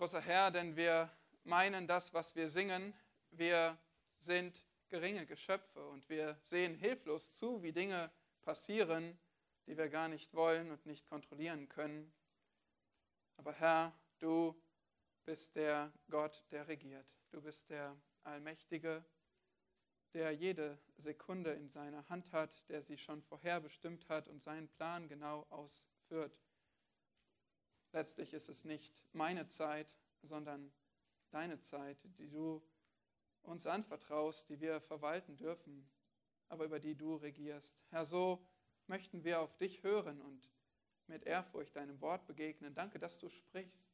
Großer Herr, denn wir meinen das, was wir singen. Wir sind geringe Geschöpfe und wir sehen hilflos zu, wie Dinge passieren, die wir gar nicht wollen und nicht kontrollieren können. Aber Herr, du bist der Gott, der regiert. Du bist der Allmächtige, der jede Sekunde in seiner Hand hat, der sie schon vorherbestimmt hat und seinen Plan genau ausführt. Letztlich ist es nicht meine Zeit, sondern deine Zeit, die du uns anvertraust, die wir verwalten dürfen, aber über die du regierst. Herr, so möchten wir auf dich hören und mit Ehrfurcht deinem Wort begegnen. Danke, dass du sprichst.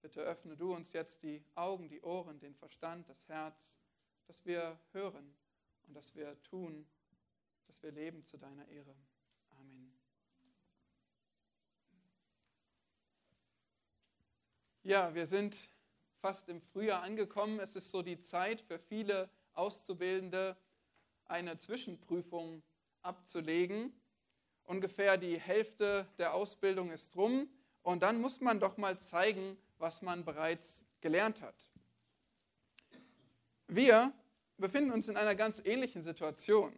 Bitte öffne du uns jetzt die Augen, die Ohren, den Verstand, das Herz, dass wir hören und dass wir tun, dass wir leben zu deiner Ehre. Amen. Ja, wir sind fast im Frühjahr angekommen. Es ist so die Zeit für viele Auszubildende, eine Zwischenprüfung abzulegen. Ungefähr die Hälfte der Ausbildung ist rum und dann muss man doch mal zeigen, was man bereits gelernt hat. Wir befinden uns in einer ganz ähnlichen Situation.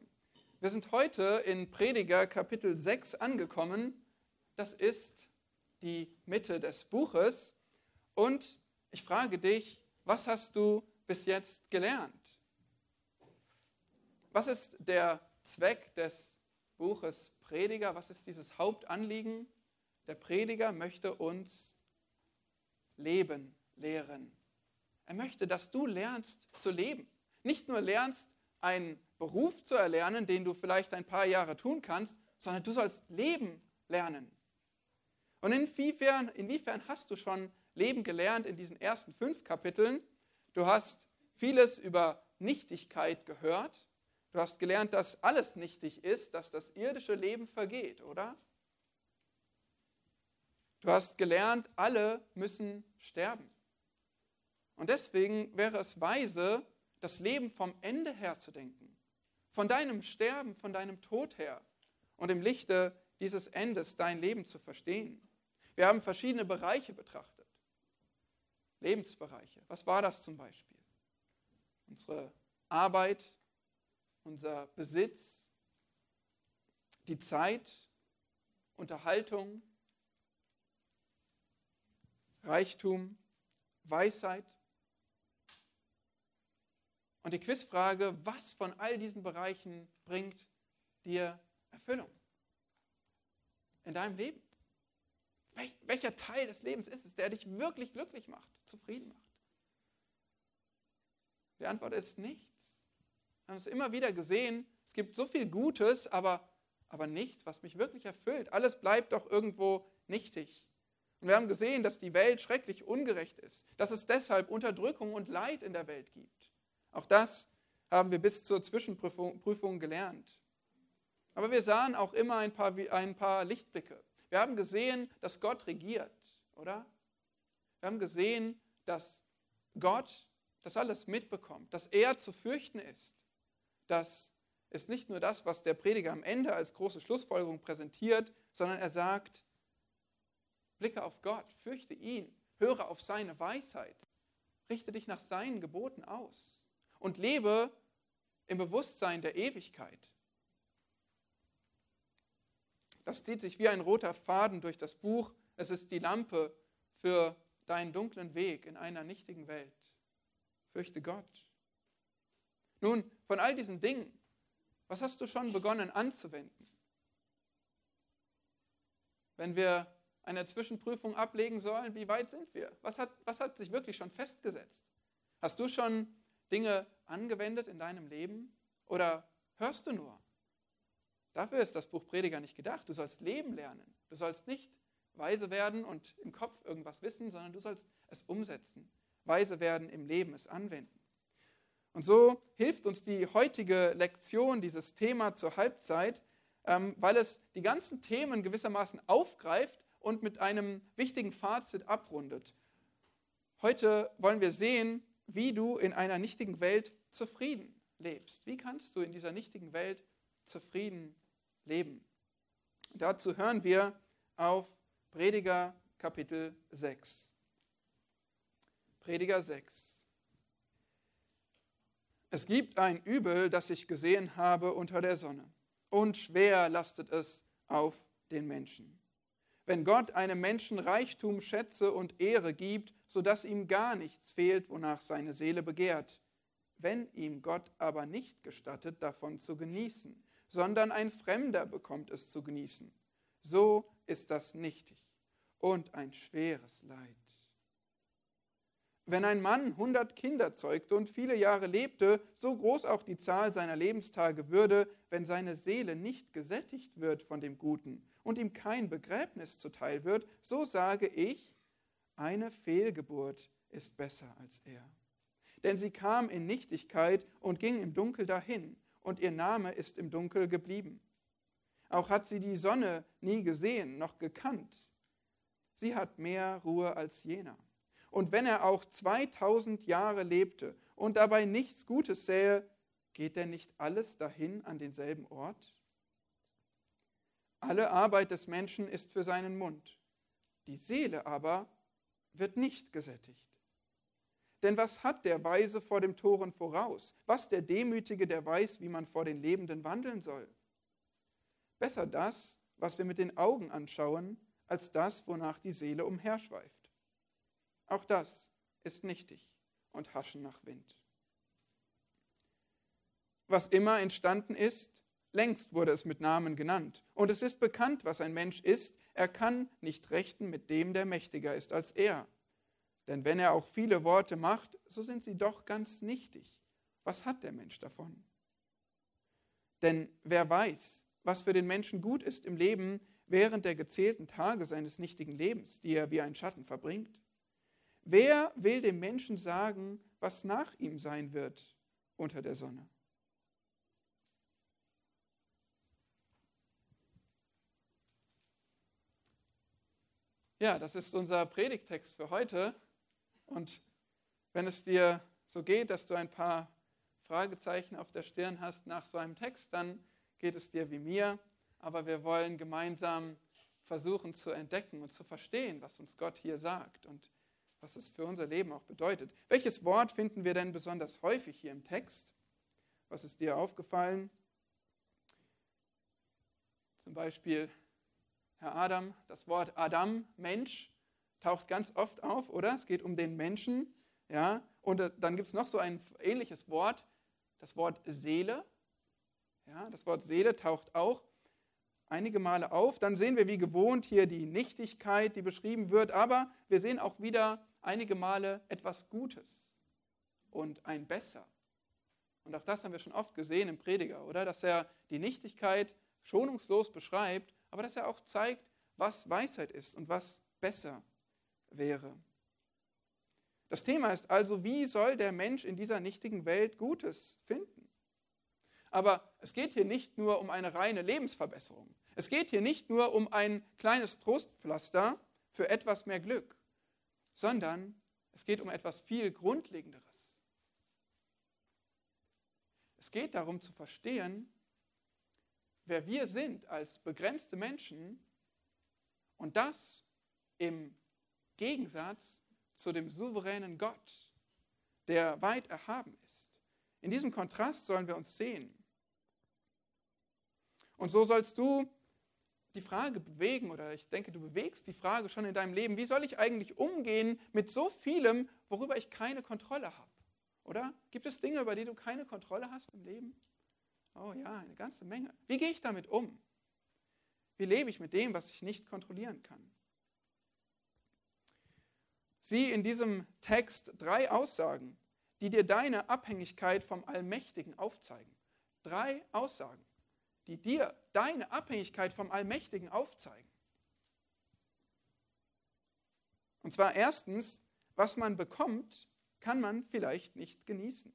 Wir sind heute in Prediger Kapitel 6 angekommen. Das ist die Mitte des Buches. Und ich frage dich, was hast du bis jetzt gelernt? Was ist der Zweck des Buches Prediger? Was ist dieses Hauptanliegen? Der Prediger möchte uns Leben lehren. Er möchte, dass du lernst zu leben. Nicht nur lernst, einen Beruf zu erlernen, den du vielleicht ein paar Jahre tun kannst, sondern du sollst Leben lernen. Und inwiefern, inwiefern hast du schon Leben gelernt in diesen ersten fünf Kapiteln? Du hast vieles über Nichtigkeit gehört. Du hast gelernt, dass alles nichtig ist, dass das irdische Leben vergeht, oder? Du hast gelernt, alle müssen sterben. Und deswegen wäre es weise, das Leben vom Ende her zu denken, von deinem Sterben, von deinem Tod her und im Lichte dieses Endes dein Leben zu verstehen. Wir haben verschiedene Bereiche betrachtet. Lebensbereiche. Was war das zum Beispiel? Unsere Arbeit, unser Besitz, die Zeit, Unterhaltung, Reichtum, Weisheit. Und die Quizfrage, was von all diesen Bereichen bringt dir Erfüllung in deinem Leben? Welcher Teil des Lebens ist es, der dich wirklich glücklich macht, zufrieden macht? Die Antwort ist nichts. Wir haben es immer wieder gesehen, es gibt so viel Gutes, aber, aber nichts, was mich wirklich erfüllt. Alles bleibt doch irgendwo nichtig. Und wir haben gesehen, dass die Welt schrecklich ungerecht ist, dass es deshalb Unterdrückung und Leid in der Welt gibt. Auch das haben wir bis zur Zwischenprüfung gelernt. Aber wir sahen auch immer ein paar, ein paar Lichtblicke. Wir haben gesehen, dass Gott regiert, oder? Wir haben gesehen, dass Gott das alles mitbekommt, dass er zu fürchten ist. Das ist nicht nur das, was der Prediger am Ende als große Schlussfolgerung präsentiert, sondern er sagt, Blicke auf Gott, fürchte ihn, höre auf seine Weisheit, richte dich nach seinen Geboten aus und lebe im Bewusstsein der Ewigkeit. Das zieht sich wie ein roter Faden durch das Buch. Es ist die Lampe für deinen dunklen Weg in einer nichtigen Welt. Fürchte Gott. Nun, von all diesen Dingen, was hast du schon begonnen anzuwenden? Wenn wir eine Zwischenprüfung ablegen sollen, wie weit sind wir? Was hat, was hat sich wirklich schon festgesetzt? Hast du schon Dinge angewendet in deinem Leben oder hörst du nur? Dafür ist das Buch Prediger nicht gedacht. Du sollst Leben lernen. Du sollst nicht weise werden und im Kopf irgendwas wissen, sondern du sollst es umsetzen. Weise werden im Leben, es anwenden. Und so hilft uns die heutige Lektion, dieses Thema zur Halbzeit, ähm, weil es die ganzen Themen gewissermaßen aufgreift und mit einem wichtigen Fazit abrundet. Heute wollen wir sehen, wie du in einer nichtigen Welt zufrieden lebst. Wie kannst du in dieser nichtigen Welt zufrieden leben? Dazu hören wir auf Prediger Kapitel 6. Prediger 6. Es gibt ein Übel, das ich gesehen habe unter der Sonne, und schwer lastet es auf den Menschen. Wenn Gott einem Menschen Reichtum, Schätze und Ehre gibt, sodass ihm gar nichts fehlt, wonach seine Seele begehrt, wenn ihm Gott aber nicht gestattet, davon zu genießen, sondern ein Fremder bekommt es zu genießen, so ist das nichtig und ein schweres Leid. Wenn ein Mann hundert Kinder zeugte und viele Jahre lebte, so groß auch die Zahl seiner Lebenstage würde, wenn seine Seele nicht gesättigt wird von dem Guten und ihm kein Begräbnis zuteil wird, so sage ich, eine Fehlgeburt ist besser als er. Denn sie kam in Nichtigkeit und ging im Dunkel dahin, und ihr Name ist im Dunkel geblieben. Auch hat sie die Sonne nie gesehen noch gekannt. Sie hat mehr Ruhe als jener. Und wenn er auch 2000 Jahre lebte und dabei nichts Gutes sähe, geht denn nicht alles dahin an denselben Ort? Alle Arbeit des Menschen ist für seinen Mund, die Seele aber wird nicht gesättigt. Denn was hat der Weise vor dem Toren voraus? Was der Demütige, der weiß, wie man vor den Lebenden wandeln soll? Besser das, was wir mit den Augen anschauen, als das, wonach die Seele umherschweift. Auch das ist nichtig und haschen nach Wind. Was immer entstanden ist, längst wurde es mit Namen genannt. Und es ist bekannt, was ein Mensch ist. Er kann nicht rechten mit dem, der mächtiger ist als er. Denn wenn er auch viele Worte macht, so sind sie doch ganz nichtig. Was hat der Mensch davon? Denn wer weiß, was für den Menschen gut ist im Leben während der gezählten Tage seines nichtigen Lebens, die er wie ein Schatten verbringt? Wer will dem Menschen sagen, was nach ihm sein wird unter der Sonne? Ja, das ist unser Predigtext für heute. Und wenn es dir so geht, dass du ein paar Fragezeichen auf der Stirn hast nach so einem Text, dann geht es dir wie mir, aber wir wollen gemeinsam versuchen zu entdecken und zu verstehen, was uns Gott hier sagt und was es für unser Leben auch bedeutet. Welches Wort finden wir denn besonders häufig hier im Text? Was ist dir aufgefallen? Zum Beispiel, Herr Adam, das Wort Adam, Mensch, taucht ganz oft auf, oder? Es geht um den Menschen. Ja? Und äh, dann gibt es noch so ein ähnliches Wort, das Wort Seele. Ja, das Wort Seele taucht auch einige Male auf. Dann sehen wir wie gewohnt hier die Nichtigkeit, die beschrieben wird, aber wir sehen auch wieder einige Male etwas Gutes und ein Besser. Und auch das haben wir schon oft gesehen im Prediger, oder? Dass er die Nichtigkeit schonungslos beschreibt, aber dass er auch zeigt, was Weisheit ist und was besser wäre. Das Thema ist also, wie soll der Mensch in dieser nichtigen Welt Gutes finden? Aber es geht hier nicht nur um eine reine Lebensverbesserung. Es geht hier nicht nur um ein kleines Trostpflaster für etwas mehr Glück, sondern es geht um etwas viel Grundlegenderes. Es geht darum zu verstehen, wer wir sind als begrenzte Menschen und das im Gegensatz zu dem souveränen Gott, der weit erhaben ist. In diesem Kontrast sollen wir uns sehen. Und so sollst du die Frage bewegen, oder ich denke, du bewegst die Frage schon in deinem Leben, wie soll ich eigentlich umgehen mit so vielem, worüber ich keine Kontrolle habe? Oder gibt es Dinge, über die du keine Kontrolle hast im Leben? Oh ja, eine ganze Menge. Wie gehe ich damit um? Wie lebe ich mit dem, was ich nicht kontrollieren kann? Sieh in diesem Text drei Aussagen, die dir deine Abhängigkeit vom Allmächtigen aufzeigen. Drei Aussagen die dir deine Abhängigkeit vom Allmächtigen aufzeigen. Und zwar erstens, was man bekommt, kann man vielleicht nicht genießen.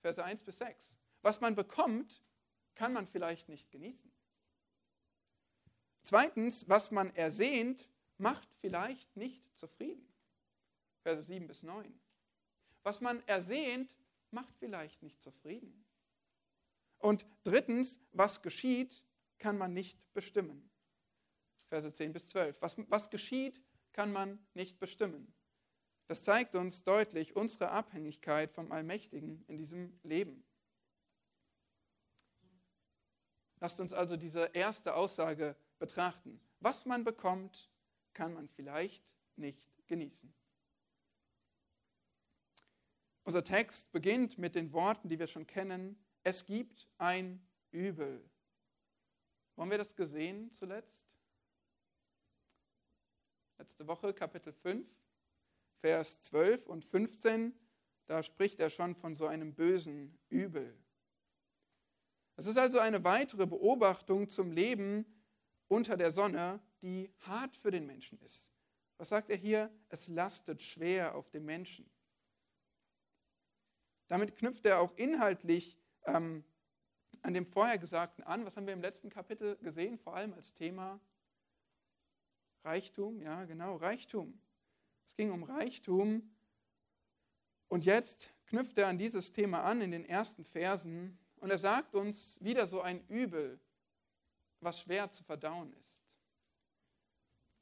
Verse 1 bis 6. Was man bekommt, kann man vielleicht nicht genießen. Zweitens, was man ersehnt, macht vielleicht nicht zufrieden. Verse 7 bis 9. Was man ersehnt, macht vielleicht nicht zufrieden. Und drittens, was geschieht, kann man nicht bestimmen. Verse 10 bis 12. Was, was geschieht, kann man nicht bestimmen. Das zeigt uns deutlich unsere Abhängigkeit vom Allmächtigen in diesem Leben. Lasst uns also diese erste Aussage betrachten. Was man bekommt, kann man vielleicht nicht genießen. Unser Text beginnt mit den Worten, die wir schon kennen. Es gibt ein Übel. Haben wir das gesehen zuletzt? Letzte Woche Kapitel 5, Vers 12 und 15. Da spricht er schon von so einem bösen Übel. Es ist also eine weitere Beobachtung zum Leben unter der Sonne, die hart für den Menschen ist. Was sagt er hier? Es lastet schwer auf dem Menschen. Damit knüpft er auch inhaltlich ähm, an dem Vorhergesagten an. Was haben wir im letzten Kapitel gesehen? Vor allem als Thema Reichtum. Ja, genau, Reichtum. Es ging um Reichtum. Und jetzt knüpft er an dieses Thema an in den ersten Versen. Und er sagt uns wieder so ein Übel, was schwer zu verdauen ist.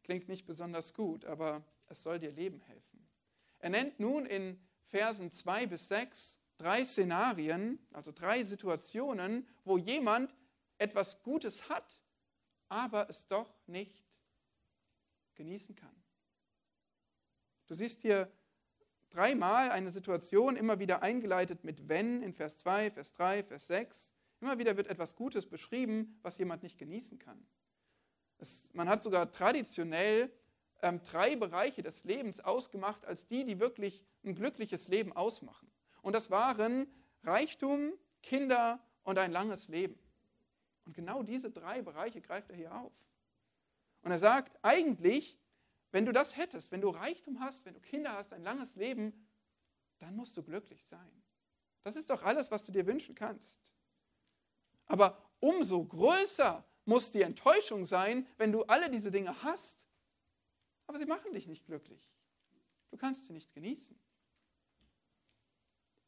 Klingt nicht besonders gut, aber es soll dir Leben helfen. Er nennt nun in Versen 2 bis 6 drei Szenarien, also drei Situationen, wo jemand etwas Gutes hat, aber es doch nicht genießen kann. Du siehst hier dreimal eine Situation, immer wieder eingeleitet mit wenn in Vers 2, Vers 3, Vers 6. Immer wieder wird etwas Gutes beschrieben, was jemand nicht genießen kann. Es, man hat sogar traditionell ähm, drei Bereiche des Lebens ausgemacht als die, die wirklich ein glückliches Leben ausmachen. Und das waren Reichtum, Kinder und ein langes Leben. Und genau diese drei Bereiche greift er hier auf. Und er sagt, eigentlich, wenn du das hättest, wenn du Reichtum hast, wenn du Kinder hast, ein langes Leben, dann musst du glücklich sein. Das ist doch alles, was du dir wünschen kannst. Aber umso größer muss die Enttäuschung sein, wenn du alle diese Dinge hast, aber sie machen dich nicht glücklich. Du kannst sie nicht genießen.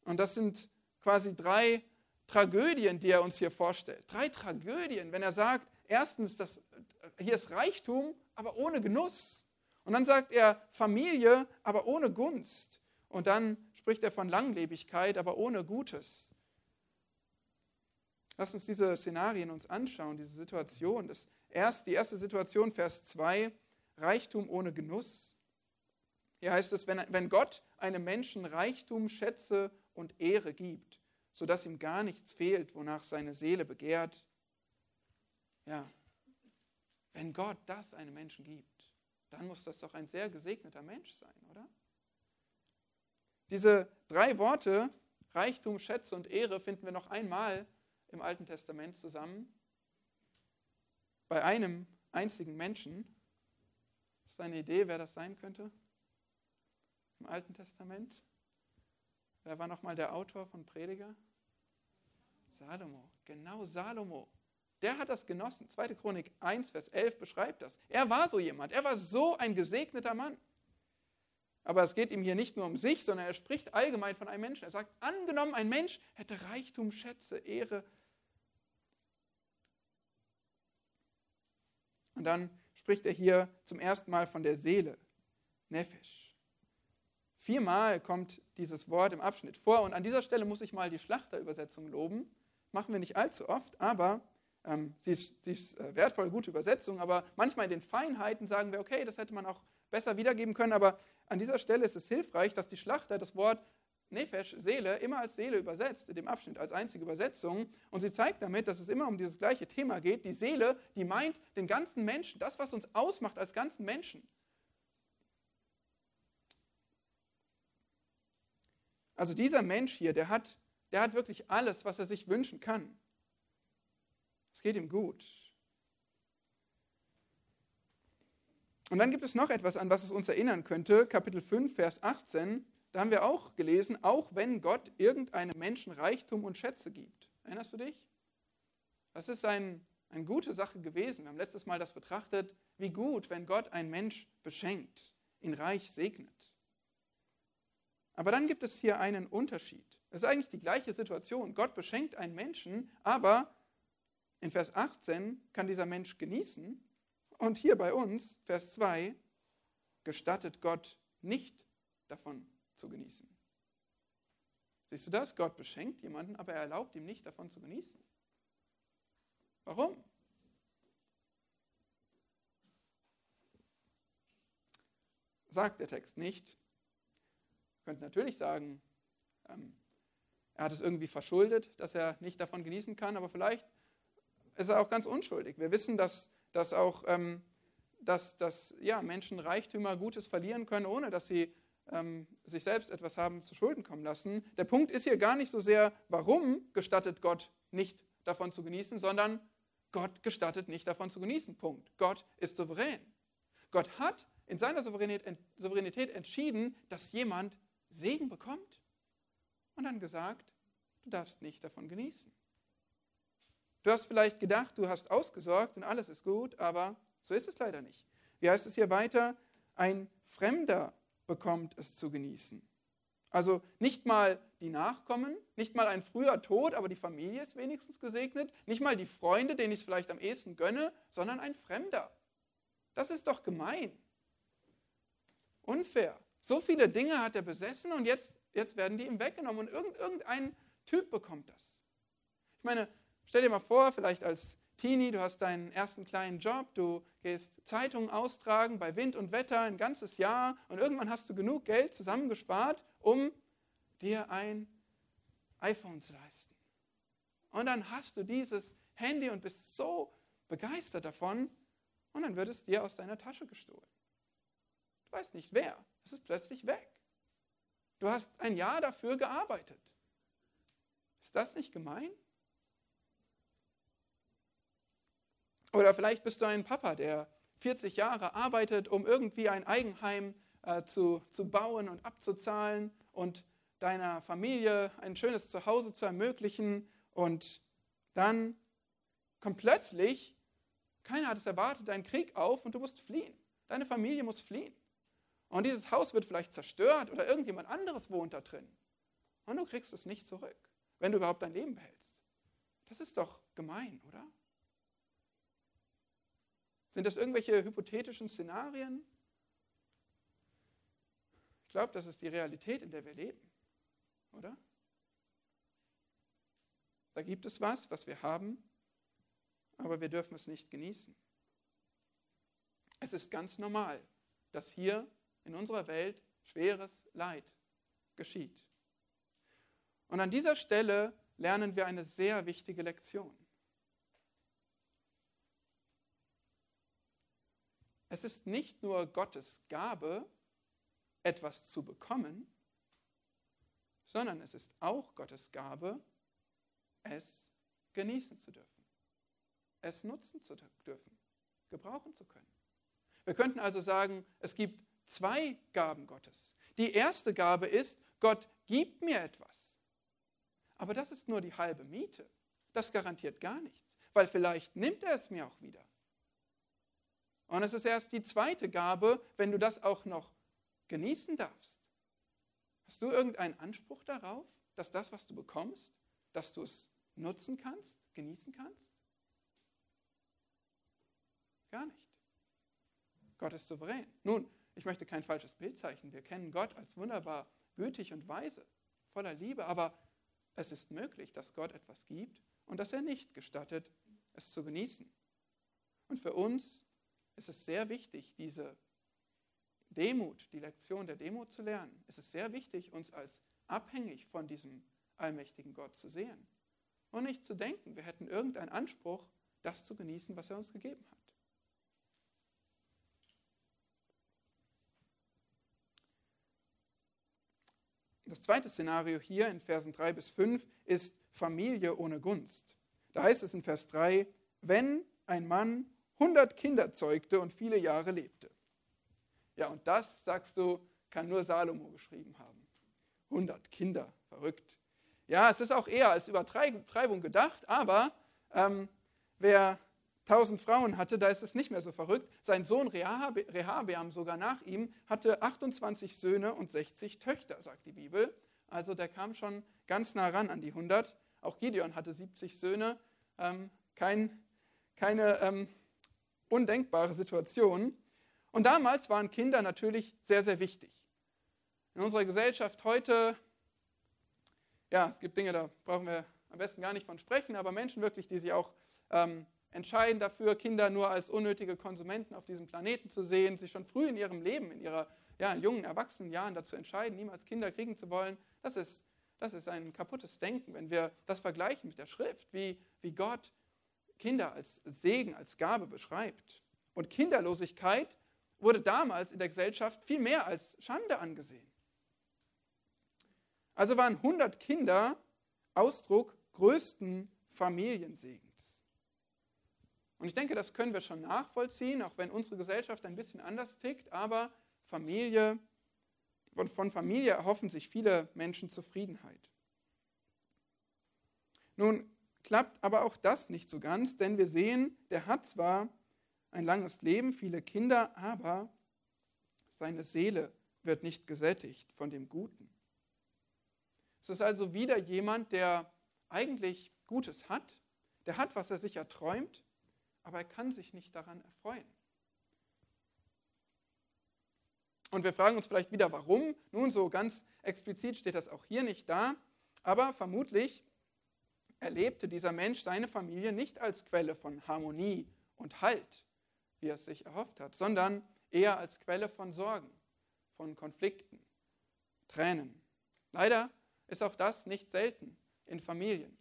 Und das sind quasi drei Tragödien, die er uns hier vorstellt. Drei Tragödien, wenn er sagt, erstens, das, hier ist Reichtum, aber ohne Genuss. Und dann sagt er Familie, aber ohne Gunst. Und dann spricht er von Langlebigkeit, aber ohne Gutes. Lass uns diese Szenarien uns anschauen, diese Situation. Das erst, die erste Situation, Vers 2, Reichtum ohne Genuss. Hier heißt es, wenn, wenn Gott einem Menschen Reichtum, Schätze und Ehre gibt, sodass ihm gar nichts fehlt, wonach seine Seele begehrt. Ja, wenn Gott das einem Menschen gibt, dann muss das doch ein sehr gesegneter Mensch sein, oder? Diese drei Worte, Reichtum, Schätze und Ehre, finden wir noch einmal im Alten Testament zusammen. Bei einem einzigen Menschen. Ist eine Idee, wer das sein könnte? Im Alten Testament? Wer war nochmal der Autor von Prediger? Salomo. Genau Salomo. Der hat das genossen. 2. Chronik 1, Vers 11 beschreibt das. Er war so jemand. Er war so ein gesegneter Mann. Aber es geht ihm hier nicht nur um sich, sondern er spricht allgemein von einem Menschen. Er sagt, angenommen, ein Mensch hätte Reichtum, Schätze, Ehre. Und dann spricht er hier zum ersten Mal von der Seele, Nefesh. Viermal kommt dieses Wort im Abschnitt vor und an dieser Stelle muss ich mal die Schlachterübersetzung loben. Machen wir nicht allzu oft, aber ähm, sie ist, sie ist äh, wertvoll, gute Übersetzung, aber manchmal in den Feinheiten sagen wir, okay, das hätte man auch besser wiedergeben können, aber an dieser Stelle ist es hilfreich, dass die Schlachter das Wort Nefesh, Seele, immer als Seele übersetzt, in dem Abschnitt als einzige Übersetzung. Und sie zeigt damit, dass es immer um dieses gleiche Thema geht. Die Seele, die meint den ganzen Menschen, das, was uns ausmacht als ganzen Menschen. Also dieser Mensch hier, der hat, der hat wirklich alles, was er sich wünschen kann. Es geht ihm gut. Und dann gibt es noch etwas, an was es uns erinnern könnte. Kapitel 5, Vers 18. Da haben wir auch gelesen, auch wenn Gott irgendeinem Menschen Reichtum und Schätze gibt. Erinnerst du dich? Das ist ein, eine gute Sache gewesen. Wir haben letztes Mal das betrachtet, wie gut, wenn Gott einen Mensch beschenkt, ihn reich segnet. Aber dann gibt es hier einen Unterschied. Es ist eigentlich die gleiche Situation. Gott beschenkt einen Menschen, aber in Vers 18 kann dieser Mensch genießen. Und hier bei uns, Vers 2, gestattet Gott nicht davon zu genießen. Siehst du das? Gott beschenkt jemanden, aber er erlaubt ihm nicht davon zu genießen. Warum? Sagt der Text nicht. Könnt natürlich sagen, ähm, er hat es irgendwie verschuldet, dass er nicht davon genießen kann, aber vielleicht ist er auch ganz unschuldig. Wir wissen, dass, dass auch ähm, dass, dass ja, Menschen Reichtümer Gutes verlieren können, ohne dass sie ähm, sich selbst etwas haben zu Schulden kommen lassen. Der Punkt ist hier gar nicht so sehr, warum gestattet Gott nicht davon zu genießen, sondern Gott gestattet nicht davon zu genießen. Punkt. Gott ist souverän. Gott hat in seiner Souveränität entschieden, dass jemand Segen bekommt und dann gesagt, du darfst nicht davon genießen. Du hast vielleicht gedacht, du hast ausgesorgt und alles ist gut, aber so ist es leider nicht. Wie heißt es hier weiter? Ein Fremder bekommt es zu genießen. Also nicht mal die Nachkommen, nicht mal ein früher Tod, aber die Familie ist wenigstens gesegnet, nicht mal die Freunde, denen ich es vielleicht am ehesten gönne, sondern ein Fremder. Das ist doch gemein. Unfair. So viele Dinge hat er besessen und jetzt, jetzt werden die ihm weggenommen und irgendein Typ bekommt das. Ich meine, stell dir mal vor, vielleicht als Teenie, du hast deinen ersten kleinen Job, du gehst Zeitungen austragen bei Wind und Wetter ein ganzes Jahr und irgendwann hast du genug Geld zusammengespart, um dir ein iPhone zu leisten. Und dann hast du dieses Handy und bist so begeistert davon und dann wird es dir aus deiner Tasche gestohlen. Du weißt nicht wer, es ist plötzlich weg. Du hast ein Jahr dafür gearbeitet. Ist das nicht gemein? Oder vielleicht bist du ein Papa, der 40 Jahre arbeitet, um irgendwie ein Eigenheim äh, zu, zu bauen und abzuzahlen und deiner Familie ein schönes Zuhause zu ermöglichen. Und dann kommt plötzlich, keiner hat es erwartet, ein Krieg auf und du musst fliehen. Deine Familie muss fliehen. Und dieses Haus wird vielleicht zerstört oder irgendjemand anderes wohnt da drin. Und du kriegst es nicht zurück, wenn du überhaupt dein Leben behältst. Das ist doch gemein, oder? Sind das irgendwelche hypothetischen Szenarien? Ich glaube, das ist die Realität, in der wir leben, oder? Da gibt es was, was wir haben, aber wir dürfen es nicht genießen. Es ist ganz normal, dass hier in unserer Welt schweres Leid geschieht. Und an dieser Stelle lernen wir eine sehr wichtige Lektion. Es ist nicht nur Gottes Gabe, etwas zu bekommen, sondern es ist auch Gottes Gabe, es genießen zu dürfen, es nutzen zu dürfen, gebrauchen zu können. Wir könnten also sagen, es gibt zwei Gaben Gottes. Die erste Gabe ist, Gott gibt mir etwas. Aber das ist nur die halbe Miete. Das garantiert gar nichts, weil vielleicht nimmt er es mir auch wieder. Und es ist erst die zweite Gabe, wenn du das auch noch genießen darfst. Hast du irgendeinen Anspruch darauf, dass das, was du bekommst, dass du es nutzen kannst, genießen kannst? Gar nicht. Gott ist souverän. Nun, ich möchte kein falsches Bild zeichnen. Wir kennen Gott als wunderbar gütig und weise, voller Liebe, aber es ist möglich, dass Gott etwas gibt und dass er nicht gestattet, es zu genießen. Und für uns es ist sehr wichtig, diese Demut, die Lektion der Demut zu lernen. Es ist sehr wichtig, uns als abhängig von diesem allmächtigen Gott zu sehen. Und nicht zu denken, wir hätten irgendeinen Anspruch, das zu genießen, was er uns gegeben hat. Das zweite Szenario hier in Versen 3 bis 5 ist Familie ohne Gunst. Da heißt es in Vers 3, wenn ein Mann 100 Kinder zeugte und viele Jahre lebte. Ja, und das, sagst du, kann nur Salomo geschrieben haben. 100 Kinder, verrückt. Ja, es ist auch eher als Übertreibung gedacht, aber ähm, wer 1000 Frauen hatte, da ist es nicht mehr so verrückt. Sein Sohn Rehabeam, sogar nach ihm, hatte 28 Söhne und 60 Töchter, sagt die Bibel. Also der kam schon ganz nah ran an die 100. Auch Gideon hatte 70 Söhne. Ähm, kein, keine ähm, undenkbare Situation. Und damals waren Kinder natürlich sehr, sehr wichtig. In unserer Gesellschaft heute, ja, es gibt Dinge, da brauchen wir am besten gar nicht von sprechen, aber Menschen wirklich, die sich auch ähm, entscheiden dafür, Kinder nur als unnötige Konsumenten auf diesem Planeten zu sehen, sich schon früh in ihrem Leben, in ihrer ja, jungen Erwachsenenjahren dazu entscheiden, niemals Kinder kriegen zu wollen, das ist, das ist ein kaputtes Denken, wenn wir das vergleichen mit der Schrift, wie, wie Gott Kinder als Segen, als Gabe beschreibt. Und Kinderlosigkeit wurde damals in der Gesellschaft viel mehr als Schande angesehen. Also waren 100 Kinder Ausdruck größten Familiensegens. Und ich denke, das können wir schon nachvollziehen, auch wenn unsere Gesellschaft ein bisschen anders tickt, aber Familie, und von Familie erhoffen sich viele Menschen Zufriedenheit. Nun klappt aber auch das nicht so ganz, denn wir sehen, der hat zwar ein langes Leben, viele Kinder, aber seine Seele wird nicht gesättigt von dem Guten. Es ist also wieder jemand, der eigentlich Gutes hat, der hat, was er sich erträumt, aber er kann sich nicht daran erfreuen. Und wir fragen uns vielleicht wieder, warum? Nun, so ganz explizit steht das auch hier nicht da, aber vermutlich erlebte dieser Mensch seine Familie nicht als Quelle von Harmonie und Halt, wie er es sich erhofft hat, sondern eher als Quelle von Sorgen, von Konflikten, Tränen. Leider ist auch das nicht selten in Familien,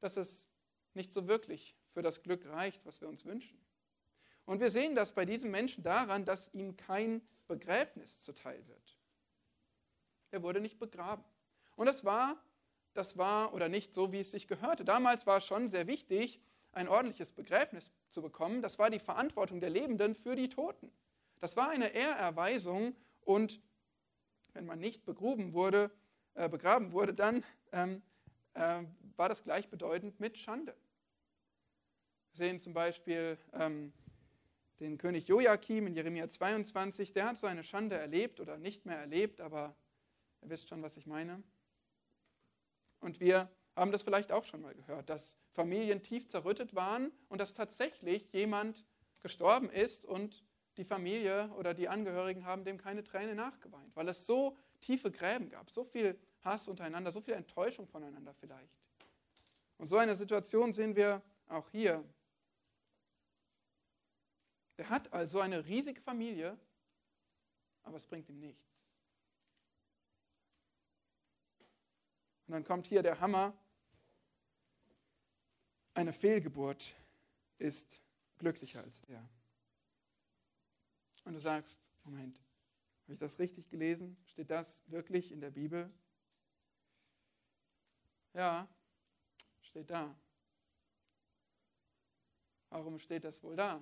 dass es nicht so wirklich für das Glück reicht, was wir uns wünschen. Und wir sehen das bei diesem Menschen daran, dass ihm kein Begräbnis zuteil wird. Er wurde nicht begraben. Und das war, das war oder nicht so, wie es sich gehörte. Damals war es schon sehr wichtig, ein ordentliches Begräbnis zu bekommen. Das war die Verantwortung der Lebenden für die Toten. Das war eine Ehrerweisung und wenn man nicht begruben wurde, äh, begraben wurde, dann ähm, äh, war das gleichbedeutend mit Schande. Sehen zum Beispiel ähm, den König Joachim in Jeremia 22, der hat so eine Schande erlebt oder nicht mehr erlebt, aber ihr wisst schon, was ich meine. Und wir haben das vielleicht auch schon mal gehört, dass Familien tief zerrüttet waren und dass tatsächlich jemand gestorben ist und die Familie oder die Angehörigen haben dem keine Träne nachgeweint, weil es so tiefe Gräben gab, so viel Hass untereinander, so viel Enttäuschung voneinander vielleicht. Und so eine Situation sehen wir auch hier. Der hat also eine riesige Familie, aber es bringt ihm nichts. Und dann kommt hier der Hammer. Eine Fehlgeburt ist glücklicher als er. Und du sagst, Moment, habe ich das richtig gelesen? Steht das wirklich in der Bibel? Ja, steht da. Warum steht das wohl da?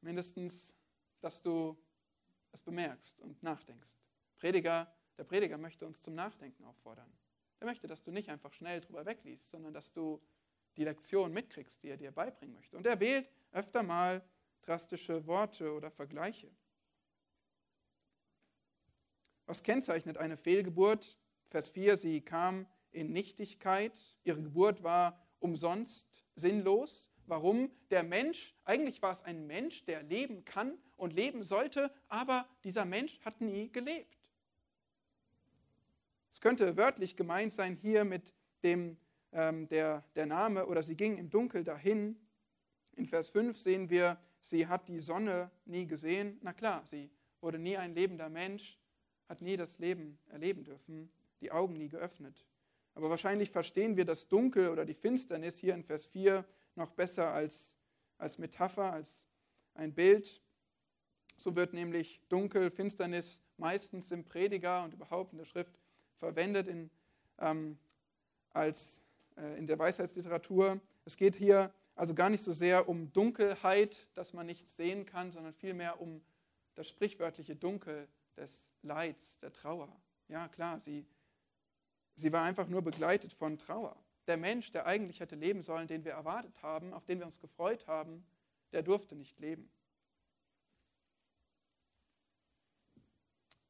Mindestens, dass du es bemerkst und nachdenkst. Prediger, der Prediger möchte uns zum Nachdenken auffordern. Er möchte, dass du nicht einfach schnell drüber wegliest, sondern dass du die Lektion mitkriegst, die er dir beibringen möchte. Und er wählt öfter mal drastische Worte oder Vergleiche. Was kennzeichnet eine Fehlgeburt? Vers 4, sie kam in Nichtigkeit, ihre Geburt war umsonst, sinnlos. Warum? Der Mensch, eigentlich war es ein Mensch, der leben kann und leben sollte, aber dieser Mensch hat nie gelebt. Es könnte wörtlich gemeint sein hier mit dem ähm, der, der Name oder sie ging im Dunkel dahin. In Vers 5 sehen wir, sie hat die Sonne nie gesehen. Na klar, sie wurde nie ein lebender Mensch, hat nie das Leben erleben dürfen, die Augen nie geöffnet. Aber wahrscheinlich verstehen wir das Dunkel oder die Finsternis hier in Vers 4 noch besser als, als Metapher, als ein Bild. So wird nämlich Dunkel, Finsternis meistens im Prediger und überhaupt in der Schrift verwendet in, ähm, als äh, in der Weisheitsliteratur. Es geht hier also gar nicht so sehr um Dunkelheit, dass man nichts sehen kann, sondern vielmehr um das sprichwörtliche Dunkel des Leids, der Trauer. Ja, klar, sie, sie war einfach nur begleitet von Trauer der Mensch, der eigentlich hätte leben sollen, den wir erwartet haben, auf den wir uns gefreut haben, der durfte nicht leben.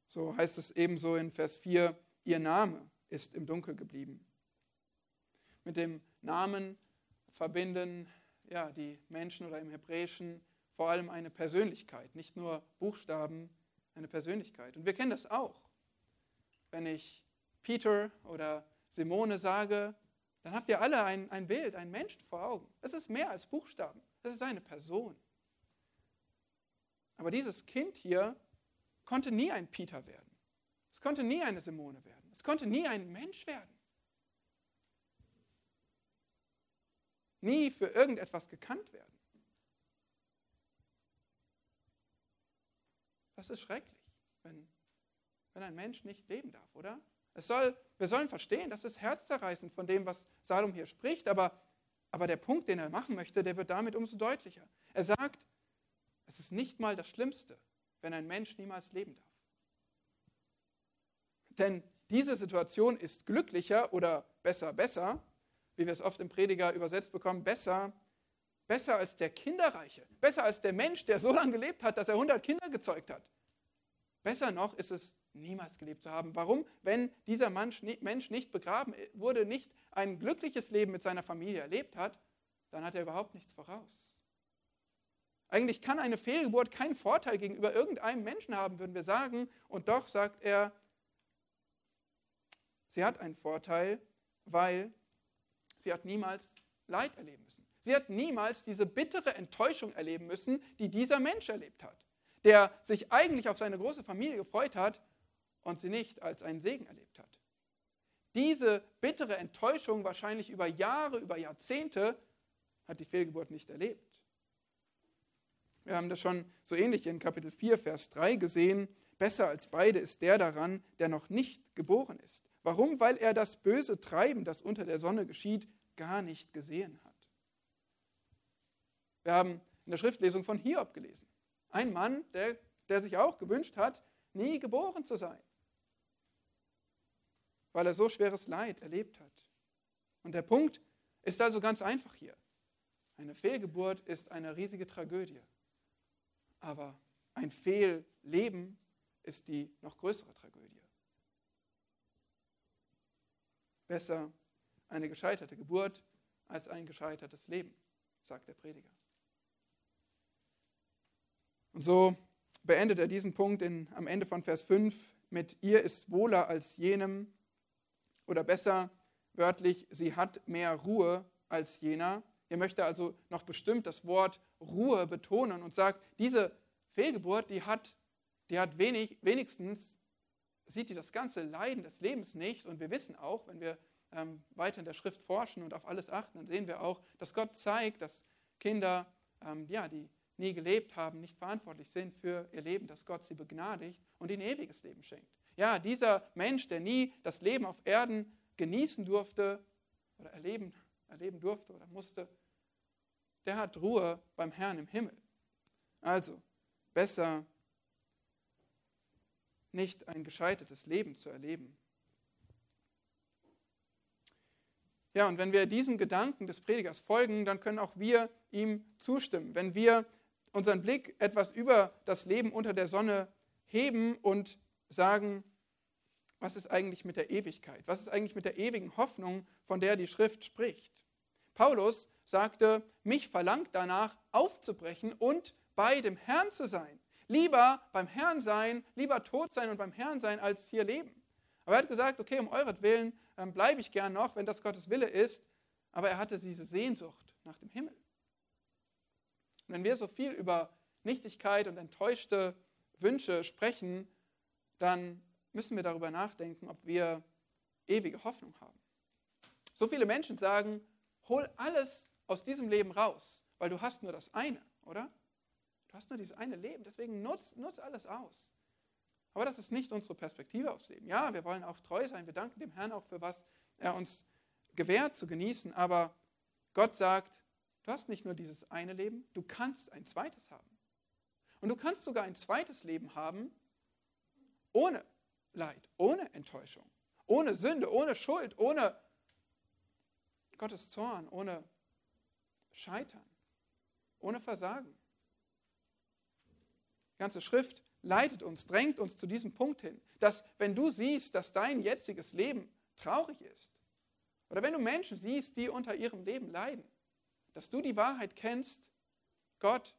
So heißt es ebenso in Vers 4, ihr Name ist im Dunkel geblieben. Mit dem Namen verbinden ja, die Menschen oder im Hebräischen vor allem eine Persönlichkeit, nicht nur Buchstaben, eine Persönlichkeit. Und wir kennen das auch. Wenn ich Peter oder Simone sage, dann habt ihr alle ein, ein Bild, einen Menschen vor Augen. Es ist mehr als Buchstaben. Es ist eine Person. Aber dieses Kind hier konnte nie ein Peter werden. Es konnte nie eine Simone werden. Es konnte nie ein Mensch werden. Nie für irgendetwas gekannt werden. Das ist schrecklich, wenn, wenn ein Mensch nicht leben darf, oder? Es soll, wir sollen verstehen, das ist herzzerreißend von dem, was Salom hier spricht, aber, aber der Punkt, den er machen möchte, der wird damit umso deutlicher. Er sagt, es ist nicht mal das Schlimmste, wenn ein Mensch niemals leben darf. Denn diese Situation ist glücklicher oder besser, besser, wie wir es oft im Prediger übersetzt bekommen, besser, besser als der Kinderreiche, besser als der Mensch, der so lange gelebt hat, dass er 100 Kinder gezeugt hat. Besser noch ist es, niemals gelebt zu haben. Warum? Wenn dieser Mensch nicht begraben wurde, nicht ein glückliches Leben mit seiner Familie erlebt hat, dann hat er überhaupt nichts voraus. Eigentlich kann eine Fehlgeburt keinen Vorteil gegenüber irgendeinem Menschen haben, würden wir sagen. Und doch sagt er, sie hat einen Vorteil, weil sie hat niemals Leid erleben müssen. Sie hat niemals diese bittere Enttäuschung erleben müssen, die dieser Mensch erlebt hat, der sich eigentlich auf seine große Familie gefreut hat und sie nicht als einen Segen erlebt hat. Diese bittere Enttäuschung wahrscheinlich über Jahre, über Jahrzehnte hat die Fehlgeburt nicht erlebt. Wir haben das schon so ähnlich in Kapitel 4, Vers 3 gesehen. Besser als beide ist der daran, der noch nicht geboren ist. Warum? Weil er das böse Treiben, das unter der Sonne geschieht, gar nicht gesehen hat. Wir haben in der Schriftlesung von Hiob gelesen. Ein Mann, der, der sich auch gewünscht hat, nie geboren zu sein, weil er so schweres Leid erlebt hat. Und der Punkt ist also ganz einfach hier. Eine Fehlgeburt ist eine riesige Tragödie. Aber ein Fehlleben ist die noch größere Tragödie. Besser eine gescheiterte Geburt als ein gescheitertes Leben, sagt der Prediger. Und so beendet er diesen Punkt in, am Ende von Vers 5 mit ihr ist wohler als jenem oder besser wörtlich, sie hat mehr Ruhe als jener. Er möchte also noch bestimmt das Wort Ruhe betonen und sagt, diese Fehlgeburt, die hat, die hat wenig, wenigstens, sieht die das ganze Leiden des Lebens nicht. Und wir wissen auch, wenn wir ähm, weiter in der Schrift forschen und auf alles achten, dann sehen wir auch, dass Gott zeigt, dass Kinder, ähm, ja, die nie gelebt haben, nicht verantwortlich sind für ihr Leben, dass Gott sie begnadigt und ihnen ewiges Leben schenkt. Ja, dieser Mensch, der nie das Leben auf Erden genießen durfte oder erleben, erleben durfte oder musste, der hat Ruhe beim Herrn im Himmel. Also, besser nicht ein gescheitertes Leben zu erleben. Ja, und wenn wir diesem Gedanken des Predigers folgen, dann können auch wir ihm zustimmen. Wenn wir unseren Blick etwas über das Leben unter der Sonne heben und sagen, was ist eigentlich mit der Ewigkeit? Was ist eigentlich mit der ewigen Hoffnung, von der die Schrift spricht? Paulus sagte, mich verlangt danach aufzubrechen und bei dem Herrn zu sein. Lieber beim Herrn sein, lieber tot sein und beim Herrn sein, als hier leben. Aber er hat gesagt, okay, um euretwillen ähm, bleibe ich gern noch, wenn das Gottes Wille ist. Aber er hatte diese Sehnsucht nach dem Himmel. Und wenn wir so viel über Nichtigkeit und enttäuschte Wünsche sprechen, dann müssen wir darüber nachdenken, ob wir ewige Hoffnung haben. So viele Menschen sagen, hol alles aus diesem Leben raus, weil du hast nur das eine, oder? Du hast nur dieses eine Leben, deswegen nutz, nutz alles aus. Aber das ist nicht unsere Perspektive aufs Leben. Ja, wir wollen auch treu sein, wir danken dem Herrn auch für was er uns gewährt zu genießen, aber Gott sagt, Du hast nicht nur dieses eine Leben, du kannst ein zweites haben. Und du kannst sogar ein zweites Leben haben ohne Leid, ohne Enttäuschung, ohne Sünde, ohne Schuld, ohne Gottes Zorn, ohne Scheitern, ohne Versagen. Die ganze Schrift leitet uns, drängt uns zu diesem Punkt hin, dass wenn du siehst, dass dein jetziges Leben traurig ist, oder wenn du Menschen siehst, die unter ihrem Leben leiden, dass du die Wahrheit kennst, Gott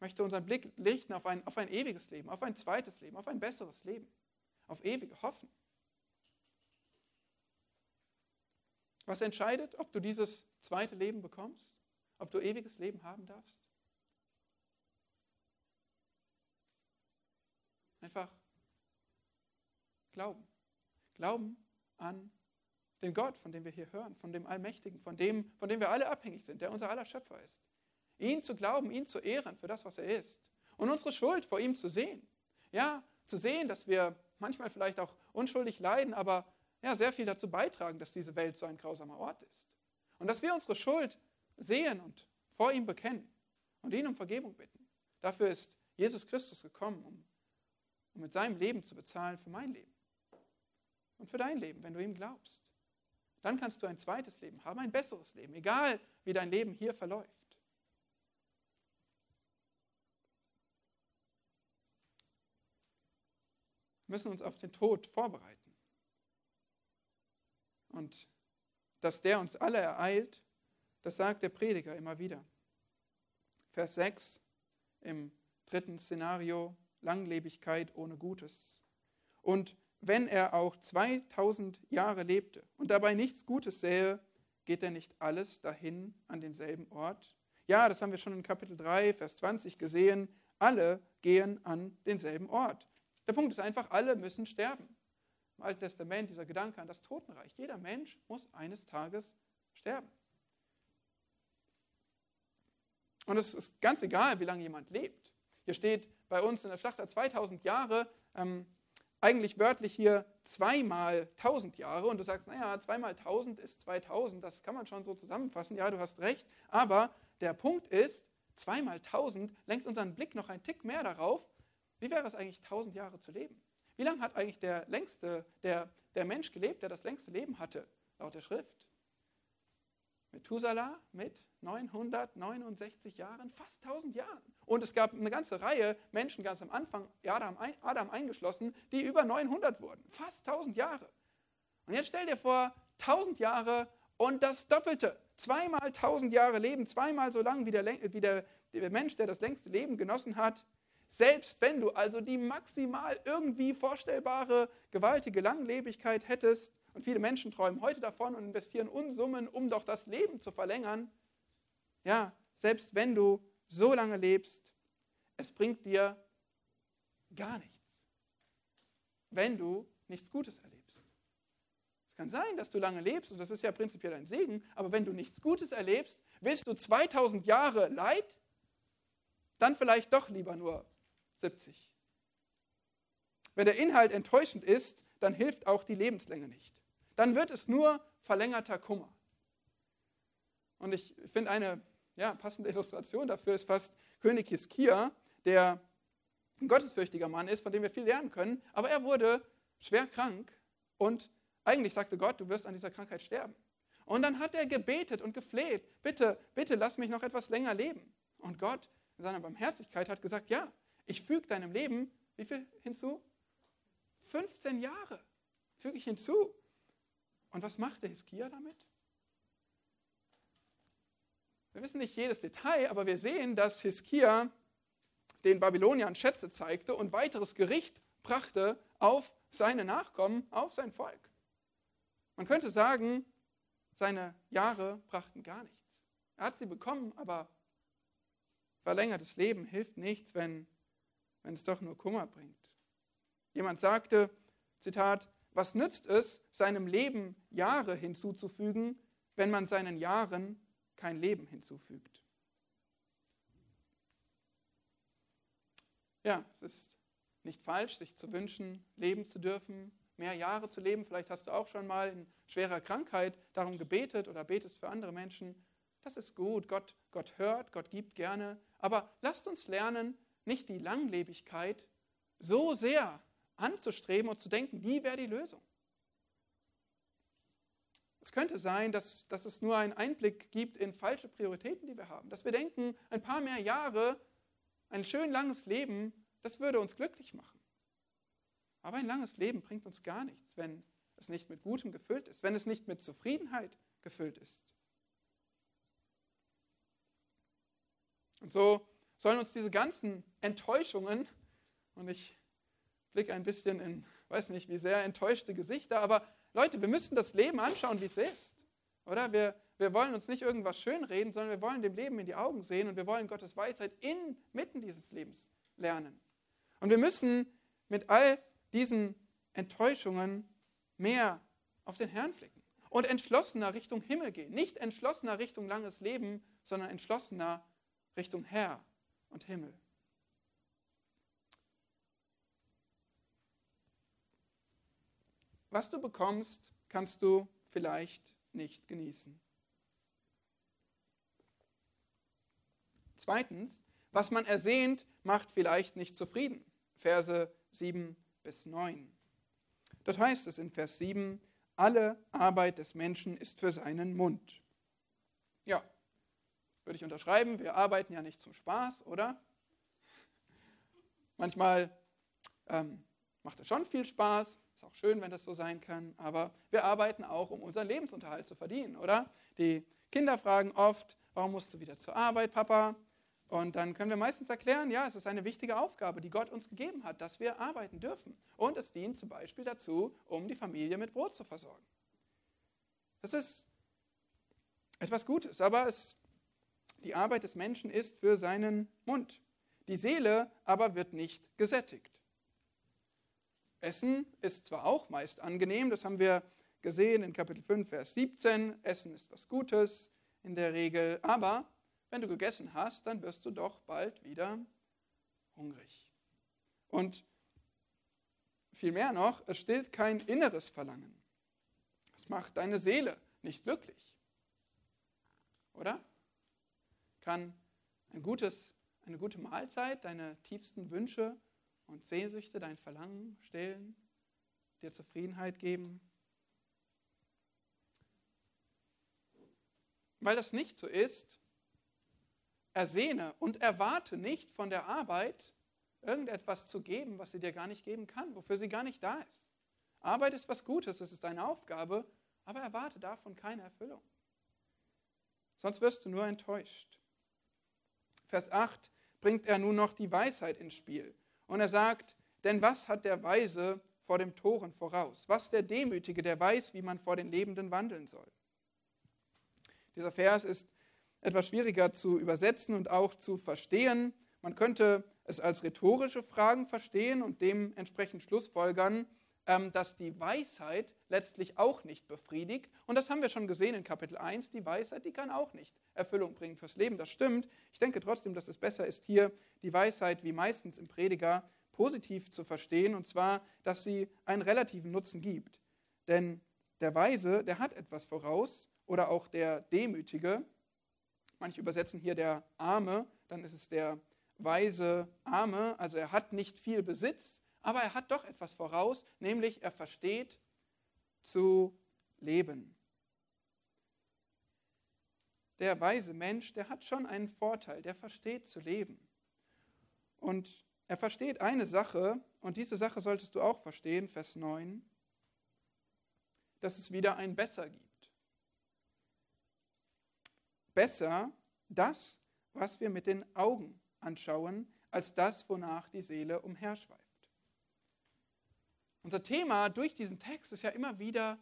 möchte unseren Blick lichten auf ein, auf ein ewiges Leben, auf ein zweites Leben, auf ein besseres Leben, auf ewige Hoffnung. Was entscheidet, ob du dieses zweite Leben bekommst? Ob du ewiges Leben haben darfst? Einfach glauben. Glauben an den Gott, von dem wir hier hören, von dem Allmächtigen, von dem, von dem wir alle abhängig sind, der unser aller Schöpfer ist. Ihn zu glauben, ihn zu ehren für das, was er ist. Und unsere Schuld vor ihm zu sehen. Ja, zu sehen, dass wir manchmal vielleicht auch unschuldig leiden, aber ja, sehr viel dazu beitragen, dass diese Welt so ein grausamer Ort ist. Und dass wir unsere Schuld sehen und vor ihm bekennen und ihn um Vergebung bitten. Dafür ist Jesus Christus gekommen, um, um mit seinem Leben zu bezahlen für mein Leben und für dein Leben, wenn du ihm glaubst. Dann kannst du ein zweites Leben haben, ein besseres Leben, egal wie dein Leben hier verläuft. Wir müssen uns auf den Tod vorbereiten. Und dass der uns alle ereilt, das sagt der Prediger immer wieder. Vers 6 im dritten Szenario, Langlebigkeit ohne Gutes. Und wenn er auch 2000 Jahre lebte und dabei nichts Gutes sähe, geht er nicht alles dahin an denselben Ort? Ja, das haben wir schon in Kapitel 3, Vers 20 gesehen. Alle gehen an denselben Ort. Der Punkt ist einfach, alle müssen sterben. Im Alten Testament dieser Gedanke an das Totenreich. Jeder Mensch muss eines Tages sterben. Und es ist ganz egal, wie lange jemand lebt. Hier steht bei uns in der Schlachter 2000 Jahre. Ähm, eigentlich wörtlich hier zweimal 1000 Jahre und du sagst, naja, zweimal 1000 ist 2000, das kann man schon so zusammenfassen, ja, du hast recht, aber der Punkt ist, zweimal 1000 lenkt unseren Blick noch ein Tick mehr darauf, wie wäre es eigentlich 1000 Jahre zu leben? Wie lange hat eigentlich der längste, der, der Mensch gelebt, der das längste Leben hatte, laut der Schrift? Methuselah mit 969 Jahren, fast 1000 Jahren. Und es gab eine ganze Reihe Menschen ganz am Anfang, Adam, Adam eingeschlossen, die über 900 wurden. Fast 1000 Jahre. Und jetzt stell dir vor, 1000 Jahre und das Doppelte. Zweimal 1000 Jahre Leben, zweimal so lang wie der, wie der, der Mensch, der das längste Leben genossen hat. Selbst wenn du also die maximal irgendwie vorstellbare gewaltige Langlebigkeit hättest, und viele Menschen träumen heute davon und investieren Unsummen, um doch das Leben zu verlängern, ja, selbst wenn du so lange lebst, es bringt dir gar nichts, wenn du nichts Gutes erlebst. Es kann sein, dass du lange lebst und das ist ja prinzipiell ein Segen, aber wenn du nichts Gutes erlebst, willst du 2000 Jahre Leid, dann vielleicht doch lieber nur 70. Wenn der Inhalt enttäuschend ist, dann hilft auch die Lebenslänge nicht. Dann wird es nur verlängerter Kummer. Und ich finde eine ja, passende Illustration dafür ist fast König Hiskia, der ein gottesfürchtiger Mann ist, von dem wir viel lernen können, aber er wurde schwer krank und eigentlich sagte Gott, du wirst an dieser Krankheit sterben. Und dann hat er gebetet und gefleht, bitte, bitte lass mich noch etwas länger leben. Und Gott in seiner Barmherzigkeit hat gesagt, ja, ich füge deinem Leben, wie viel hinzu? 15 Jahre füge ich hinzu. Und was machte Hiskia damit? Wir wissen nicht jedes Detail, aber wir sehen, dass Hiskia den Babyloniern Schätze zeigte und weiteres Gericht brachte auf seine Nachkommen, auf sein Volk. Man könnte sagen, seine Jahre brachten gar nichts. Er hat sie bekommen, aber verlängertes Leben hilft nichts, wenn wenn es doch nur Kummer bringt. Jemand sagte, Zitat, was nützt es, seinem Leben Jahre hinzuzufügen, wenn man seinen Jahren kein Leben hinzufügt? Ja, es ist nicht falsch, sich zu wünschen, leben zu dürfen, mehr Jahre zu leben. Vielleicht hast du auch schon mal in schwerer Krankheit darum gebetet oder betest für andere Menschen. Das ist gut. Gott, Gott hört, Gott gibt gerne. Aber lasst uns lernen, nicht die Langlebigkeit so sehr anzustreben und zu denken, die wäre die Lösung. Es könnte sein, dass, dass es nur einen Einblick gibt in falsche Prioritäten, die wir haben. Dass wir denken, ein paar mehr Jahre, ein schön langes Leben, das würde uns glücklich machen. Aber ein langes Leben bringt uns gar nichts, wenn es nicht mit Gutem gefüllt ist, wenn es nicht mit Zufriedenheit gefüllt ist. Und so sollen uns diese ganzen Enttäuschungen, und ich blicke ein bisschen in, weiß nicht, wie sehr enttäuschte Gesichter, aber Leute, wir müssen das Leben anschauen, wie es ist. Oder? Wir, wir wollen uns nicht irgendwas schönreden, sondern wir wollen dem Leben in die Augen sehen und wir wollen Gottes Weisheit inmitten dieses Lebens lernen. Und wir müssen mit all diesen Enttäuschungen mehr auf den Herrn blicken und entschlossener Richtung Himmel gehen. Nicht entschlossener Richtung langes Leben, sondern entschlossener Richtung Herr und Himmel. Was du bekommst, kannst du vielleicht nicht genießen. Zweitens, was man ersehnt, macht vielleicht nicht zufrieden. Verse 7 bis 9. Dort heißt es in Vers 7, alle Arbeit des Menschen ist für seinen Mund. Ja, würde ich unterschreiben, wir arbeiten ja nicht zum Spaß, oder? Manchmal ähm, macht es schon viel Spaß, ist auch schön, wenn das so sein kann, aber wir arbeiten auch, um unseren Lebensunterhalt zu verdienen, oder? Die Kinder fragen oft, warum musst du wieder zur Arbeit, Papa? Und dann können wir meistens erklären, ja, es ist eine wichtige Aufgabe, die Gott uns gegeben hat, dass wir arbeiten dürfen. Und es dient zum Beispiel dazu, um die Familie mit Brot zu versorgen. Das ist etwas Gutes, aber es, die Arbeit des Menschen ist für seinen Mund. Die Seele aber wird nicht gesättigt. Essen ist zwar auch meist angenehm, das haben wir gesehen in Kapitel 5, Vers 17. Essen ist was Gutes in der Regel, aber wenn du gegessen hast, dann wirst du doch bald wieder hungrig. Und viel mehr noch, es stillt kein inneres Verlangen. Es macht deine Seele nicht glücklich. Oder? Kann ein gutes, eine gute Mahlzeit deine tiefsten Wünsche und Sehnsüchte, dein Verlangen stillen, dir Zufriedenheit geben? Weil das nicht so ist, ersehne und erwarte nicht von der Arbeit irgendetwas zu geben, was sie dir gar nicht geben kann, wofür sie gar nicht da ist. Arbeit ist was Gutes, es ist deine Aufgabe, aber erwarte davon keine Erfüllung. Sonst wirst du nur enttäuscht. Vers 8 bringt er nun noch die Weisheit ins Spiel. Und er sagt, denn was hat der Weise vor dem Toren voraus? Was der Demütige, der weiß, wie man vor den Lebenden wandeln soll? Dieser Vers ist etwas schwieriger zu übersetzen und auch zu verstehen. Man könnte es als rhetorische Fragen verstehen und dementsprechend schlussfolgern, ähm, dass die Weisheit letztlich auch nicht befriedigt. Und das haben wir schon gesehen in Kapitel 1. Die Weisheit, die kann auch nicht Erfüllung bringen fürs Leben. Das stimmt. Ich denke trotzdem, dass es besser ist, hier die Weisheit wie meistens im Prediger positiv zu verstehen. Und zwar, dass sie einen relativen Nutzen gibt. Denn der Weise, der hat etwas voraus oder auch der Demütige, Manche übersetzen hier der Arme, dann ist es der weise Arme. Also er hat nicht viel Besitz, aber er hat doch etwas voraus, nämlich er versteht zu leben. Der weise Mensch, der hat schon einen Vorteil, der versteht zu leben. Und er versteht eine Sache, und diese Sache solltest du auch verstehen, Vers 9, dass es wieder ein Besser gibt besser das, was wir mit den Augen anschauen, als das, wonach die Seele umherschweift. Unser Thema durch diesen Text ist ja immer wieder,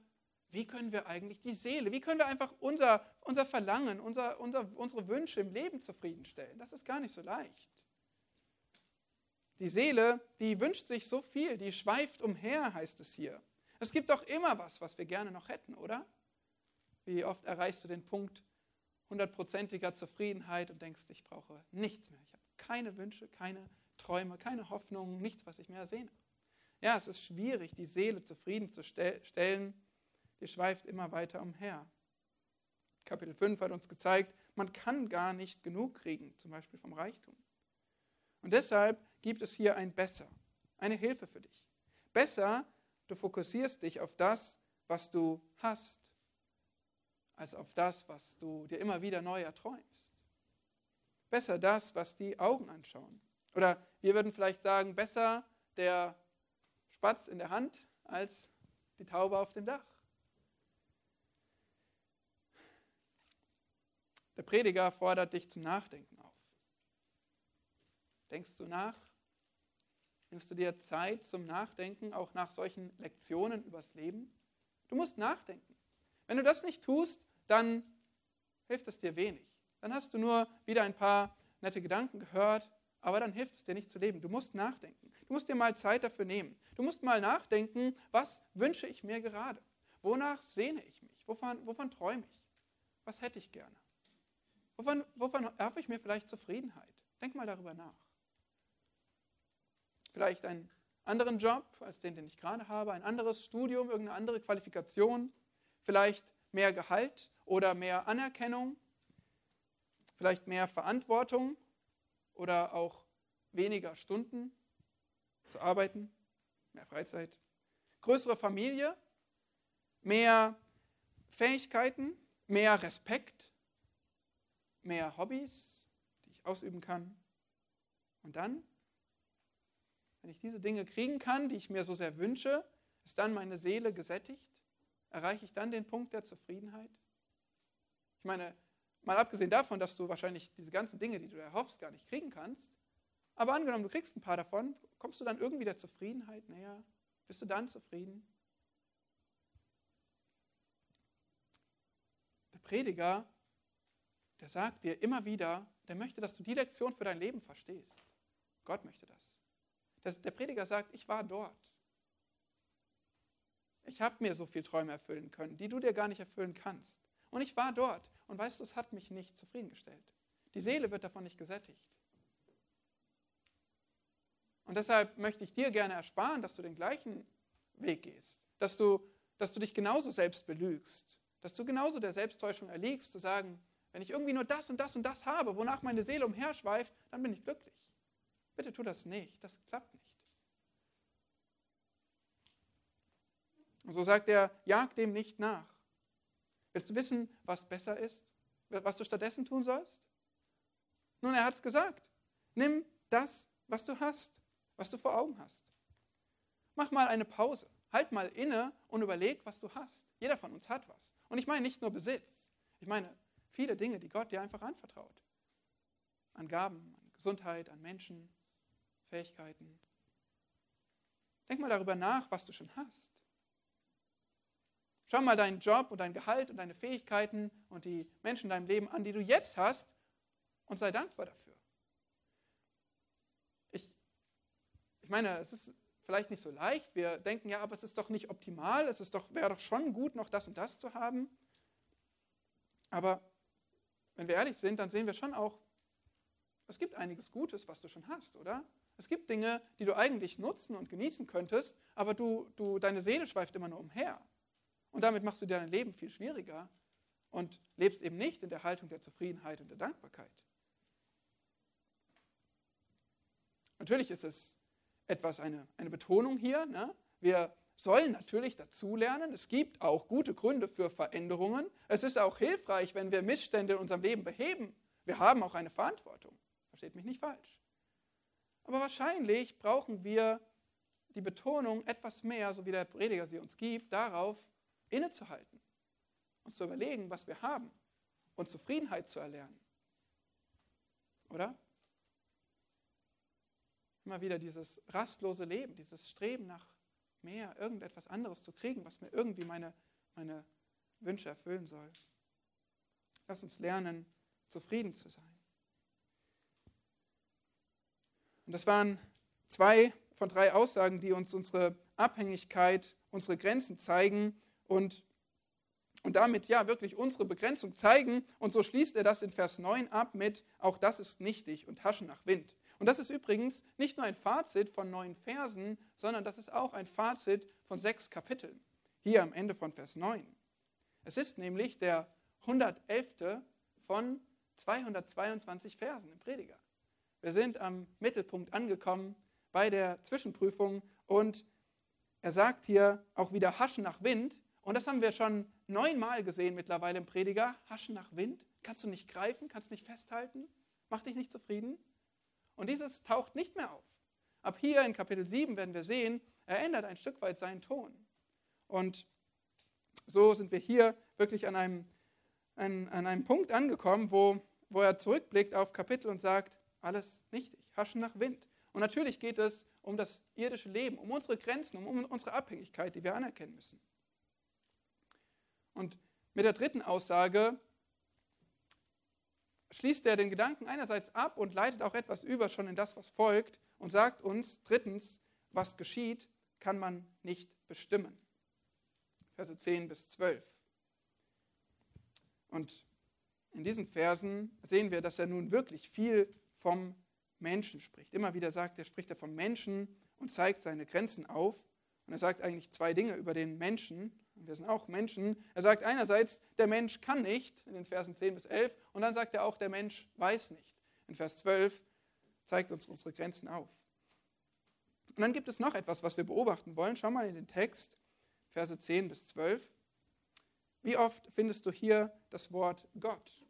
wie können wir eigentlich die Seele, wie können wir einfach unser, unser Verlangen, unser, unser, unsere Wünsche im Leben zufriedenstellen. Das ist gar nicht so leicht. Die Seele, die wünscht sich so viel, die schweift umher, heißt es hier. Es gibt doch immer was, was wir gerne noch hätten, oder? Wie oft erreichst du den Punkt, hundertprozentiger Zufriedenheit und denkst, ich brauche nichts mehr. Ich habe keine Wünsche, keine Träume, keine Hoffnungen, nichts, was ich mehr ersehne. Ja, es ist schwierig, die Seele zufriedenzustellen. Die schweift immer weiter umher. Kapitel 5 hat uns gezeigt, man kann gar nicht genug kriegen, zum Beispiel vom Reichtum. Und deshalb gibt es hier ein Besser, eine Hilfe für dich. Besser, du fokussierst dich auf das, was du hast als auf das, was du dir immer wieder neu erträumst. Besser das, was die Augen anschauen. Oder wir würden vielleicht sagen, besser der Spatz in der Hand als die Taube auf dem Dach. Der Prediger fordert dich zum Nachdenken auf. Denkst du nach? Nimmst du dir Zeit zum Nachdenken, auch nach solchen Lektionen übers Leben? Du musst nachdenken. Wenn du das nicht tust, dann hilft es dir wenig. Dann hast du nur wieder ein paar nette Gedanken gehört, aber dann hilft es dir nicht zu leben. Du musst nachdenken. Du musst dir mal Zeit dafür nehmen. Du musst mal nachdenken, was wünsche ich mir gerade? Wonach sehne ich mich? Wovon, wovon träume ich? Was hätte ich gerne? Wovon, wovon erhoffe ich mir vielleicht Zufriedenheit? Denk mal darüber nach. Vielleicht einen anderen Job als den, den ich gerade habe, ein anderes Studium, irgendeine andere Qualifikation, vielleicht mehr Gehalt oder mehr Anerkennung, vielleicht mehr Verantwortung oder auch weniger Stunden zu arbeiten, mehr Freizeit, größere Familie, mehr Fähigkeiten, mehr Respekt, mehr Hobbys, die ich ausüben kann. Und dann, wenn ich diese Dinge kriegen kann, die ich mir so sehr wünsche, ist dann meine Seele gesättigt? Erreiche ich dann den Punkt der Zufriedenheit? Ich meine, mal abgesehen davon, dass du wahrscheinlich diese ganzen Dinge, die du erhoffst, gar nicht kriegen kannst, aber angenommen, du kriegst ein paar davon, kommst du dann irgendwie der Zufriedenheit näher? Bist du dann zufrieden? Der Prediger, der sagt dir immer wieder, der möchte, dass du die Lektion für dein Leben verstehst. Gott möchte das. Der Prediger sagt, ich war dort. Ich habe mir so viele Träume erfüllen können, die du dir gar nicht erfüllen kannst. Und ich war dort. Und weißt du, es hat mich nicht zufriedengestellt. Die Seele wird davon nicht gesättigt. Und deshalb möchte ich dir gerne ersparen, dass du den gleichen Weg gehst, dass du, dass du dich genauso selbst belügst, dass du genauso der Selbsttäuschung erliegst, zu sagen, wenn ich irgendwie nur das und das und das habe, wonach meine Seele umherschweift, dann bin ich glücklich. Bitte tu das nicht, das klappt nicht. Und so sagt er, jag dem nicht nach. Willst du wissen, was besser ist? Was du stattdessen tun sollst? Nun, er hat es gesagt. Nimm das, was du hast was du vor Augen hast. Mach mal eine Pause. Halt mal inne und überleg, was du hast. Jeder von uns hat was. Und ich meine nicht nur Besitz. Ich meine viele Dinge, die Gott dir einfach anvertraut. An Gaben, an Gesundheit, an Menschen, Fähigkeiten. Denk mal darüber nach, was du schon hast. Schau mal deinen Job und dein Gehalt und deine Fähigkeiten und die Menschen in deinem Leben an, die du jetzt hast und sei dankbar dafür. Ich meine, es ist vielleicht nicht so leicht. Wir denken, ja, aber es ist doch nicht optimal. Es ist doch, wäre doch schon gut, noch das und das zu haben. Aber wenn wir ehrlich sind, dann sehen wir schon auch, es gibt einiges Gutes, was du schon hast, oder? Es gibt Dinge, die du eigentlich nutzen und genießen könntest, aber du, du, deine Seele schweift immer nur umher. Und damit machst du dir dein Leben viel schwieriger und lebst eben nicht in der Haltung der Zufriedenheit und der Dankbarkeit. Natürlich ist es etwas eine, eine Betonung hier. Ne? Wir sollen natürlich dazulernen. Es gibt auch gute Gründe für Veränderungen. Es ist auch hilfreich, wenn wir Missstände in unserem Leben beheben. Wir haben auch eine Verantwortung. Versteht mich nicht falsch. Aber wahrscheinlich brauchen wir die Betonung etwas mehr, so wie der Prediger sie uns gibt, darauf innezuhalten, uns zu überlegen, was wir haben und Zufriedenheit zu erlernen. Oder? immer wieder dieses rastlose Leben, dieses Streben nach mehr, irgendetwas anderes zu kriegen, was mir irgendwie meine, meine Wünsche erfüllen soll. Lass uns lernen, zufrieden zu sein. Und das waren zwei von drei Aussagen, die uns unsere Abhängigkeit, unsere Grenzen zeigen und, und damit ja wirklich unsere Begrenzung zeigen. Und so schließt er das in Vers 9 ab mit, auch das ist nichtig und Haschen nach Wind. Und das ist übrigens nicht nur ein Fazit von neun Versen, sondern das ist auch ein Fazit von sechs Kapiteln, hier am Ende von Vers 9. Es ist nämlich der 111. von 222 Versen im Prediger. Wir sind am Mittelpunkt angekommen bei der Zwischenprüfung und er sagt hier auch wieder Haschen nach Wind. Und das haben wir schon neunmal gesehen mittlerweile im Prediger. Haschen nach Wind. Kannst du nicht greifen, kannst nicht festhalten, macht dich nicht zufrieden. Und dieses taucht nicht mehr auf. Ab hier in Kapitel 7 werden wir sehen, er ändert ein Stück weit seinen Ton. Und so sind wir hier wirklich an einem, an, an einem Punkt angekommen, wo, wo er zurückblickt auf Kapitel und sagt, alles nichtig, haschen nach Wind. Und natürlich geht es um das irdische Leben, um unsere Grenzen, um unsere Abhängigkeit, die wir anerkennen müssen. Und mit der dritten Aussage schließt er den Gedanken einerseits ab und leitet auch etwas über schon in das, was folgt und sagt uns drittens, was geschieht, kann man nicht bestimmen. Verse 10 bis 12. Und in diesen Versen sehen wir, dass er nun wirklich viel vom Menschen spricht. Immer wieder sagt er, spricht er vom Menschen und zeigt seine Grenzen auf. Und er sagt eigentlich zwei Dinge über den Menschen. Wir sind auch Menschen. Er sagt einerseits, der Mensch kann nicht, in den Versen 10 bis 11. Und dann sagt er auch, der Mensch weiß nicht. In Vers 12 zeigt uns unsere Grenzen auf. Und dann gibt es noch etwas, was wir beobachten wollen. Schau mal in den Text, Verse 10 bis 12. Wie oft findest du hier das Wort Gott?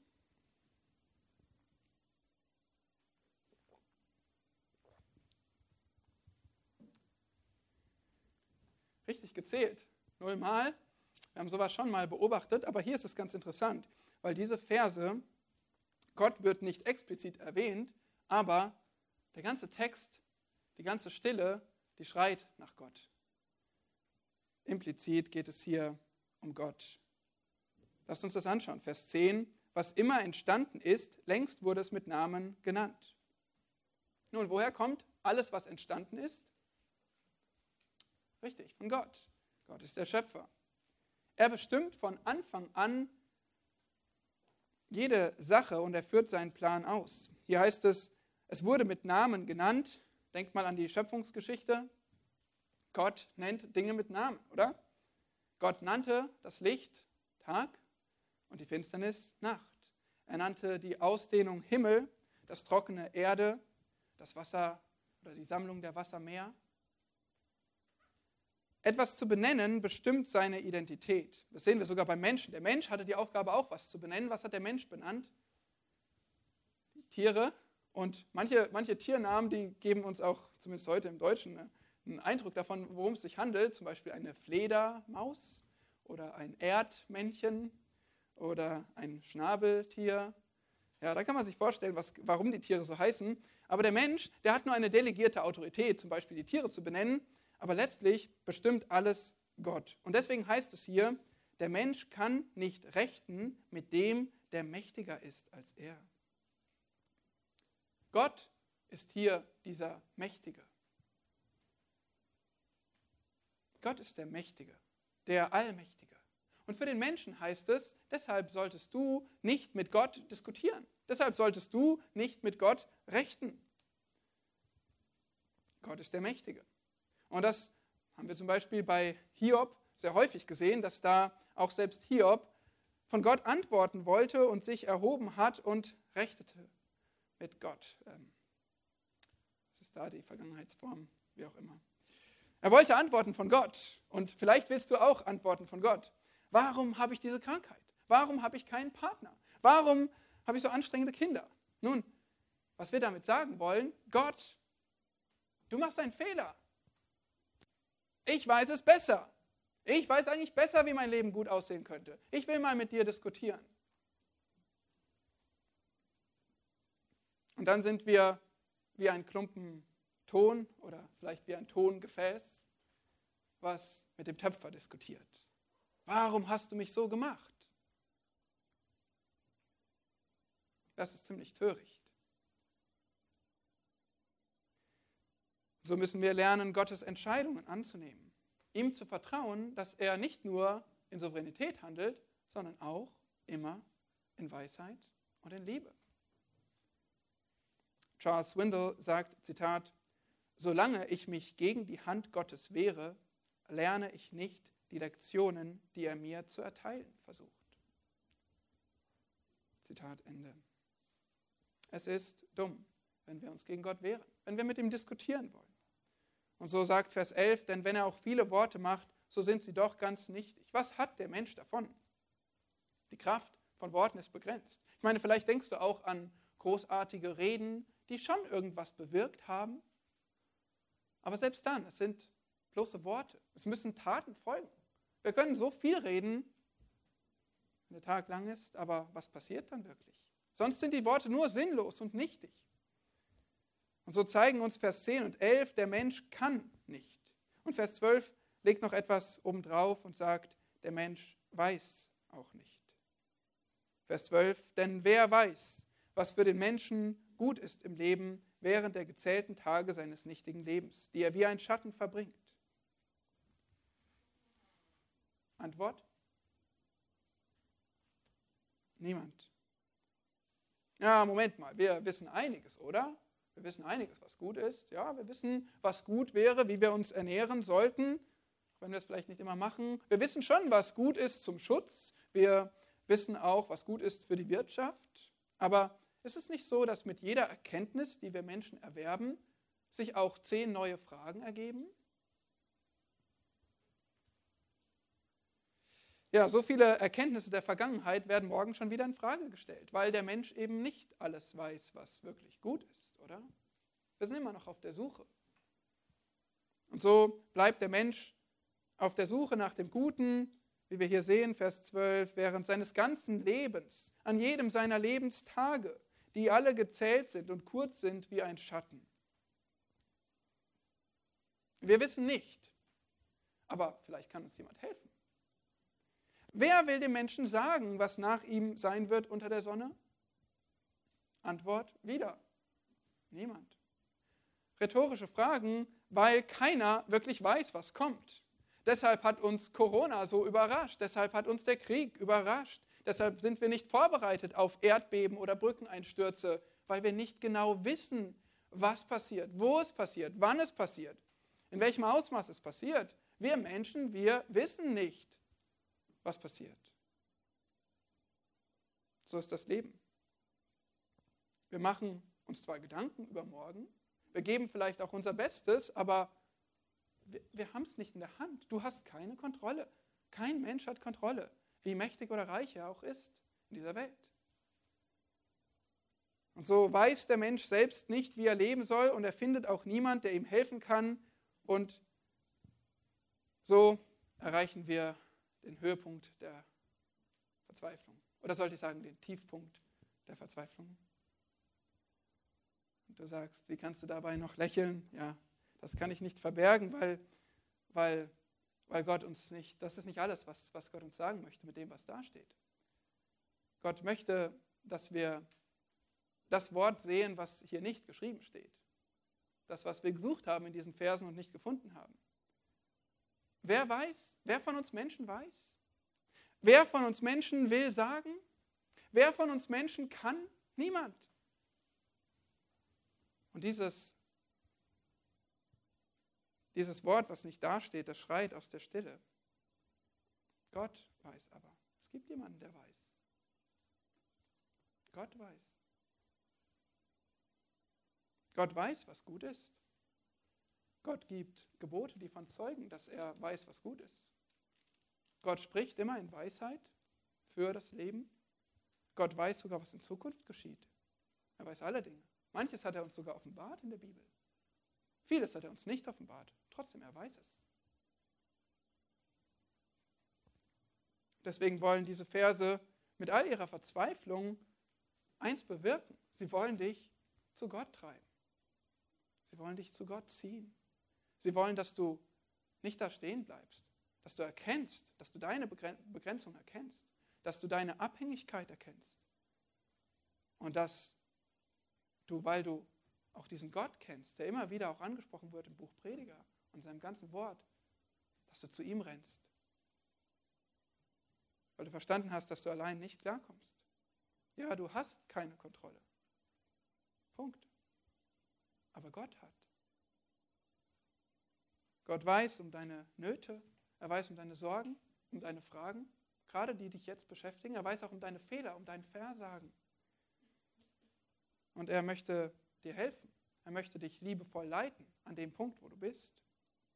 Richtig gezählt. Nullmal. Wir haben sowas schon mal beobachtet, aber hier ist es ganz interessant, weil diese Verse, Gott wird nicht explizit erwähnt, aber der ganze Text, die ganze Stille, die schreit nach Gott. Implizit geht es hier um Gott. Lasst uns das anschauen. Vers 10. Was immer entstanden ist, längst wurde es mit Namen genannt. Nun, woher kommt alles, was entstanden ist? Richtig, von Gott. Gott ist der Schöpfer. Er bestimmt von Anfang an jede Sache und er führt seinen Plan aus. Hier heißt es, es wurde mit Namen genannt. Denkt mal an die Schöpfungsgeschichte. Gott nennt Dinge mit Namen, oder? Gott nannte das Licht Tag und die Finsternis Nacht. Er nannte die Ausdehnung Himmel, das trockene Erde, das Wasser oder die Sammlung der Wassermeer. Etwas zu benennen bestimmt seine Identität. Das sehen wir sogar beim Menschen. Der Mensch hatte die Aufgabe auch, was zu benennen. Was hat der Mensch benannt? Die Tiere. Und manche, manche Tiernamen, die geben uns auch, zumindest heute im Deutschen, einen Eindruck davon, worum es sich handelt. Zum Beispiel eine Fledermaus oder ein Erdmännchen oder ein Schnabeltier. Ja, da kann man sich vorstellen, was, warum die Tiere so heißen. Aber der Mensch, der hat nur eine delegierte Autorität, zum Beispiel die Tiere zu benennen aber letztlich bestimmt alles Gott. Und deswegen heißt es hier, der Mensch kann nicht rechten mit dem, der mächtiger ist als er. Gott ist hier dieser Mächtige. Gott ist der Mächtige, der Allmächtige. Und für den Menschen heißt es, deshalb solltest du nicht mit Gott diskutieren. Deshalb solltest du nicht mit Gott rechten. Gott ist der Mächtige. Und das haben wir zum Beispiel bei Hiob sehr häufig gesehen, dass da auch selbst Hiob von Gott antworten wollte und sich erhoben hat und rechtete mit Gott. Ähm, was ist da die Vergangenheitsform? Wie auch immer. Er wollte Antworten von Gott. Und vielleicht willst du auch Antworten von Gott. Warum habe ich diese Krankheit? Warum habe ich keinen Partner? Warum habe ich so anstrengende Kinder? Nun, was wir damit sagen wollen, Gott, du machst einen Fehler. Ich weiß es besser. Ich weiß eigentlich besser, wie mein Leben gut aussehen könnte. Ich will mal mit dir diskutieren. Und dann sind wir wie ein Klumpen Ton oder vielleicht wie ein Tongefäß, was mit dem Töpfer diskutiert. Warum hast du mich so gemacht? Das ist ziemlich töricht. So müssen wir lernen, Gottes Entscheidungen anzunehmen. Ihm zu vertrauen, dass er nicht nur in Souveränität handelt, sondern auch immer in Weisheit und in Liebe. Charles Swindle sagt, Zitat, Solange ich mich gegen die Hand Gottes wehre, lerne ich nicht die Lektionen, die er mir zu erteilen versucht. Zitat Ende. Es ist dumm, wenn wir uns gegen Gott wehren, wenn wir mit ihm diskutieren wollen. Und so sagt Vers 11, denn wenn er auch viele Worte macht, so sind sie doch ganz nichtig. Was hat der Mensch davon? Die Kraft von Worten ist begrenzt. Ich meine, vielleicht denkst du auch an großartige Reden, die schon irgendwas bewirkt haben. Aber selbst dann, es sind bloße Worte. Es müssen Taten folgen. Wir können so viel reden, wenn der Tag lang ist, aber was passiert dann wirklich? Sonst sind die Worte nur sinnlos und nichtig. Und so zeigen uns Vers 10 und 11, der Mensch kann nicht. Und Vers 12 legt noch etwas obendrauf und sagt, der Mensch weiß auch nicht. Vers 12, denn wer weiß, was für den Menschen gut ist im Leben während der gezählten Tage seines nichtigen Lebens, die er wie ein Schatten verbringt. Antwort? Niemand. Ja, Moment mal, wir wissen einiges, oder? Wir wissen einiges, was gut ist. Ja, wir wissen, was gut wäre, wie wir uns ernähren sollten, wenn wir es vielleicht nicht immer machen. Wir wissen schon, was gut ist zum Schutz. Wir wissen auch, was gut ist für die Wirtschaft. Aber ist es nicht so, dass mit jeder Erkenntnis, die wir Menschen erwerben, sich auch zehn neue Fragen ergeben? Ja, so viele Erkenntnisse der Vergangenheit werden morgen schon wieder in Frage gestellt, weil der Mensch eben nicht alles weiß, was wirklich gut ist, oder? Wir sind immer noch auf der Suche. Und so bleibt der Mensch auf der Suche nach dem Guten, wie wir hier sehen, Vers 12, während seines ganzen Lebens, an jedem seiner Lebenstage, die alle gezählt sind und kurz sind wie ein Schatten. Wir wissen nicht, aber vielleicht kann uns jemand helfen. Wer will dem Menschen sagen, was nach ihm sein wird unter der Sonne? Antwort wieder. Niemand. Rhetorische Fragen, weil keiner wirklich weiß, was kommt. Deshalb hat uns Corona so überrascht. Deshalb hat uns der Krieg überrascht. Deshalb sind wir nicht vorbereitet auf Erdbeben oder Brückeneinstürze, weil wir nicht genau wissen, was passiert, wo es passiert, wann es passiert, in welchem Ausmaß es passiert. Wir Menschen, wir wissen nicht was passiert. So ist das Leben. Wir machen uns zwar Gedanken über morgen, wir geben vielleicht auch unser Bestes, aber wir, wir haben es nicht in der Hand. Du hast keine Kontrolle. Kein Mensch hat Kontrolle, wie mächtig oder reich er auch ist in dieser Welt. Und so weiß der Mensch selbst nicht, wie er leben soll und er findet auch niemand, der ihm helfen kann. Und so erreichen wir den Höhepunkt der Verzweiflung. Oder sollte ich sagen, den Tiefpunkt der Verzweiflung. Und du sagst, wie kannst du dabei noch lächeln? Ja, das kann ich nicht verbergen, weil, weil, weil Gott uns nicht, das ist nicht alles, was, was Gott uns sagen möchte mit dem, was da steht. Gott möchte, dass wir das Wort sehen, was hier nicht geschrieben steht. Das, was wir gesucht haben in diesen Versen und nicht gefunden haben. Wer weiß? Wer von uns Menschen weiß? Wer von uns Menschen will sagen? Wer von uns Menschen kann? Niemand. Und dieses, dieses Wort, was nicht dasteht, das schreit aus der Stille. Gott weiß aber. Es gibt jemanden, der weiß. Gott weiß. Gott weiß, was gut ist. Gott gibt Gebote, die von zeugen, dass er weiß, was gut ist. Gott spricht immer in Weisheit für das Leben. Gott weiß sogar, was in Zukunft geschieht. Er weiß alle Dinge. Manches hat er uns sogar offenbart in der Bibel. Vieles hat er uns nicht offenbart. Trotzdem, er weiß es. Deswegen wollen diese Verse mit all ihrer Verzweiflung eins bewirken. Sie wollen dich zu Gott treiben. Sie wollen dich zu Gott ziehen. Sie wollen, dass du nicht da stehen bleibst, dass du erkennst, dass du deine Begrenzung erkennst, dass du deine Abhängigkeit erkennst und dass du, weil du auch diesen Gott kennst, der immer wieder auch angesprochen wird im Buch Prediger und seinem ganzen Wort, dass du zu ihm rennst, weil du verstanden hast, dass du allein nicht klarkommst. Ja, du hast keine Kontrolle. Punkt. Aber Gott hat. Gott weiß um deine Nöte, er weiß um deine Sorgen, um deine Fragen, gerade die dich jetzt beschäftigen. Er weiß auch um deine Fehler, um dein Versagen. Und er möchte dir helfen. Er möchte dich liebevoll leiten an dem Punkt, wo du bist.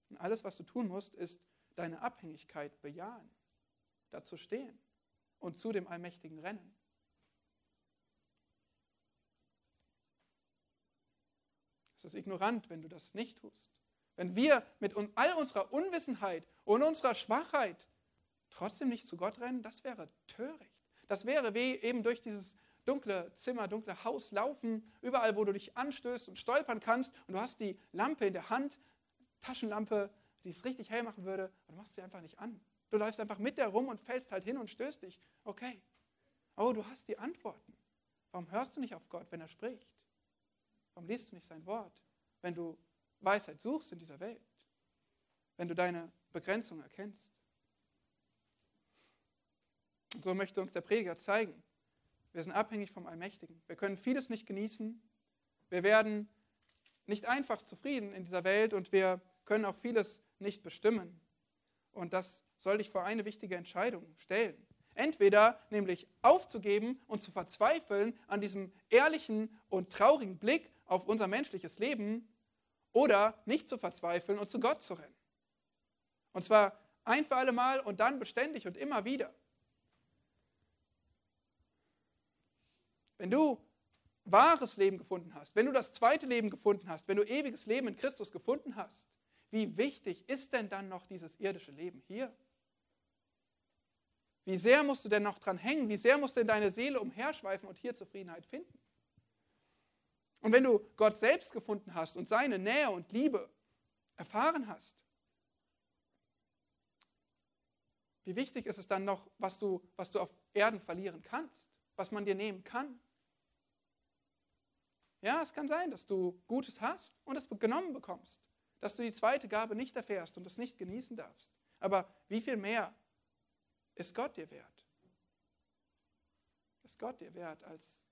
Und alles, was du tun musst, ist deine Abhängigkeit bejahen, dazu stehen und zu dem Allmächtigen rennen. Es ist ignorant, wenn du das nicht tust. Wenn wir mit all unserer Unwissenheit und unserer Schwachheit trotzdem nicht zu Gott rennen, das wäre töricht. Das wäre wie eben durch dieses dunkle Zimmer, dunkle Haus laufen, überall, wo du dich anstößt und stolpern kannst und du hast die Lampe in der Hand, Taschenlampe, die es richtig hell machen würde, und du machst sie einfach nicht an. Du läufst einfach mit der rum und fällst halt hin und stößt dich. Okay. Oh, du hast die Antworten. Warum hörst du nicht auf Gott, wenn er spricht? Warum liest du nicht sein Wort, wenn du Weisheit suchst in dieser Welt? Wenn du deine Begrenzung erkennst? Und so möchte uns der Prediger zeigen. Wir sind abhängig vom Allmächtigen. Wir können vieles nicht genießen. Wir werden nicht einfach zufrieden in dieser Welt und wir können auch vieles nicht bestimmen. Und das soll dich vor eine wichtige Entscheidung stellen. Entweder nämlich aufzugeben und zu verzweifeln an diesem ehrlichen und traurigen Blick auf unser menschliches Leben oder nicht zu verzweifeln und zu Gott zu rennen. Und zwar ein für alle Mal und dann beständig und immer wieder. Wenn du wahres Leben gefunden hast, wenn du das zweite Leben gefunden hast, wenn du ewiges Leben in Christus gefunden hast, wie wichtig ist denn dann noch dieses irdische Leben hier? Wie sehr musst du denn noch dran hängen? Wie sehr muss denn deine Seele umherschweifen und hier Zufriedenheit finden? Und wenn du Gott selbst gefunden hast und seine Nähe und Liebe erfahren hast, wie wichtig ist es dann noch, was du, was du auf Erden verlieren kannst, was man dir nehmen kann? Ja, es kann sein, dass du Gutes hast und es genommen bekommst, dass du die zweite Gabe nicht erfährst und es nicht genießen darfst. Aber wie viel mehr ist Gott dir wert? Ist Gott dir wert als,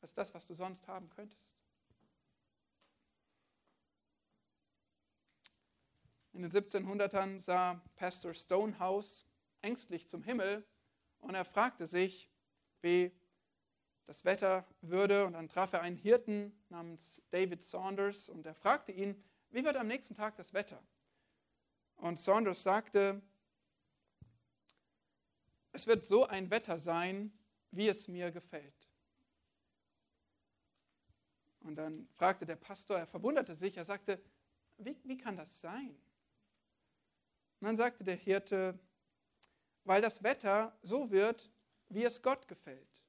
als das, was du sonst haben könntest? In den 1700ern sah Pastor Stonehouse ängstlich zum Himmel und er fragte sich, wie das Wetter würde. Und dann traf er einen Hirten namens David Saunders und er fragte ihn, wie wird am nächsten Tag das Wetter? Und Saunders sagte, es wird so ein Wetter sein, wie es mir gefällt. Und dann fragte der Pastor, er verwunderte sich, er sagte, wie, wie kann das sein? Und dann sagte der Hirte, weil das Wetter so wird, wie es Gott gefällt.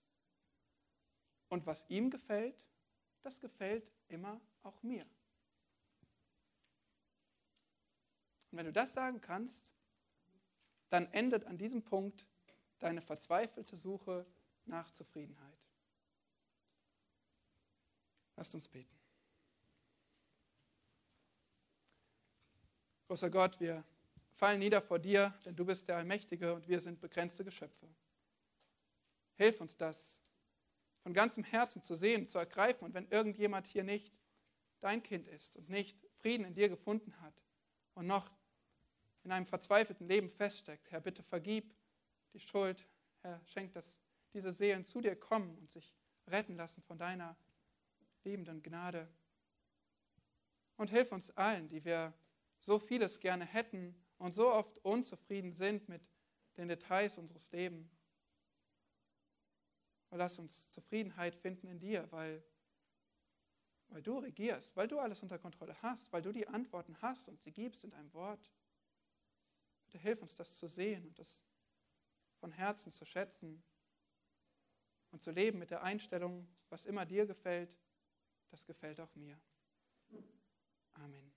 Und was ihm gefällt, das gefällt immer auch mir. Und wenn du das sagen kannst, dann endet an diesem Punkt deine verzweifelte Suche nach Zufriedenheit. Lasst uns beten. Großer Gott, wir fallen nieder vor dir, denn du bist der Allmächtige und wir sind begrenzte Geschöpfe. Hilf uns das von ganzem Herzen zu sehen, zu ergreifen. Und wenn irgendjemand hier nicht dein Kind ist und nicht Frieden in dir gefunden hat und noch in einem verzweifelten Leben feststeckt, Herr, bitte vergib die Schuld. Herr, schenk, dass diese Seelen zu dir kommen und sich retten lassen von deiner liebenden Gnade. Und hilf uns allen, die wir so vieles gerne hätten und so oft unzufrieden sind mit den Details unseres Lebens. Und lass uns Zufriedenheit finden in dir, weil, weil du regierst, weil du alles unter Kontrolle hast, weil du die Antworten hast und sie gibst in deinem Wort. Bitte hilf uns, das zu sehen und das von Herzen zu schätzen und zu leben mit der Einstellung, was immer dir gefällt, das gefällt auch mir. Amen.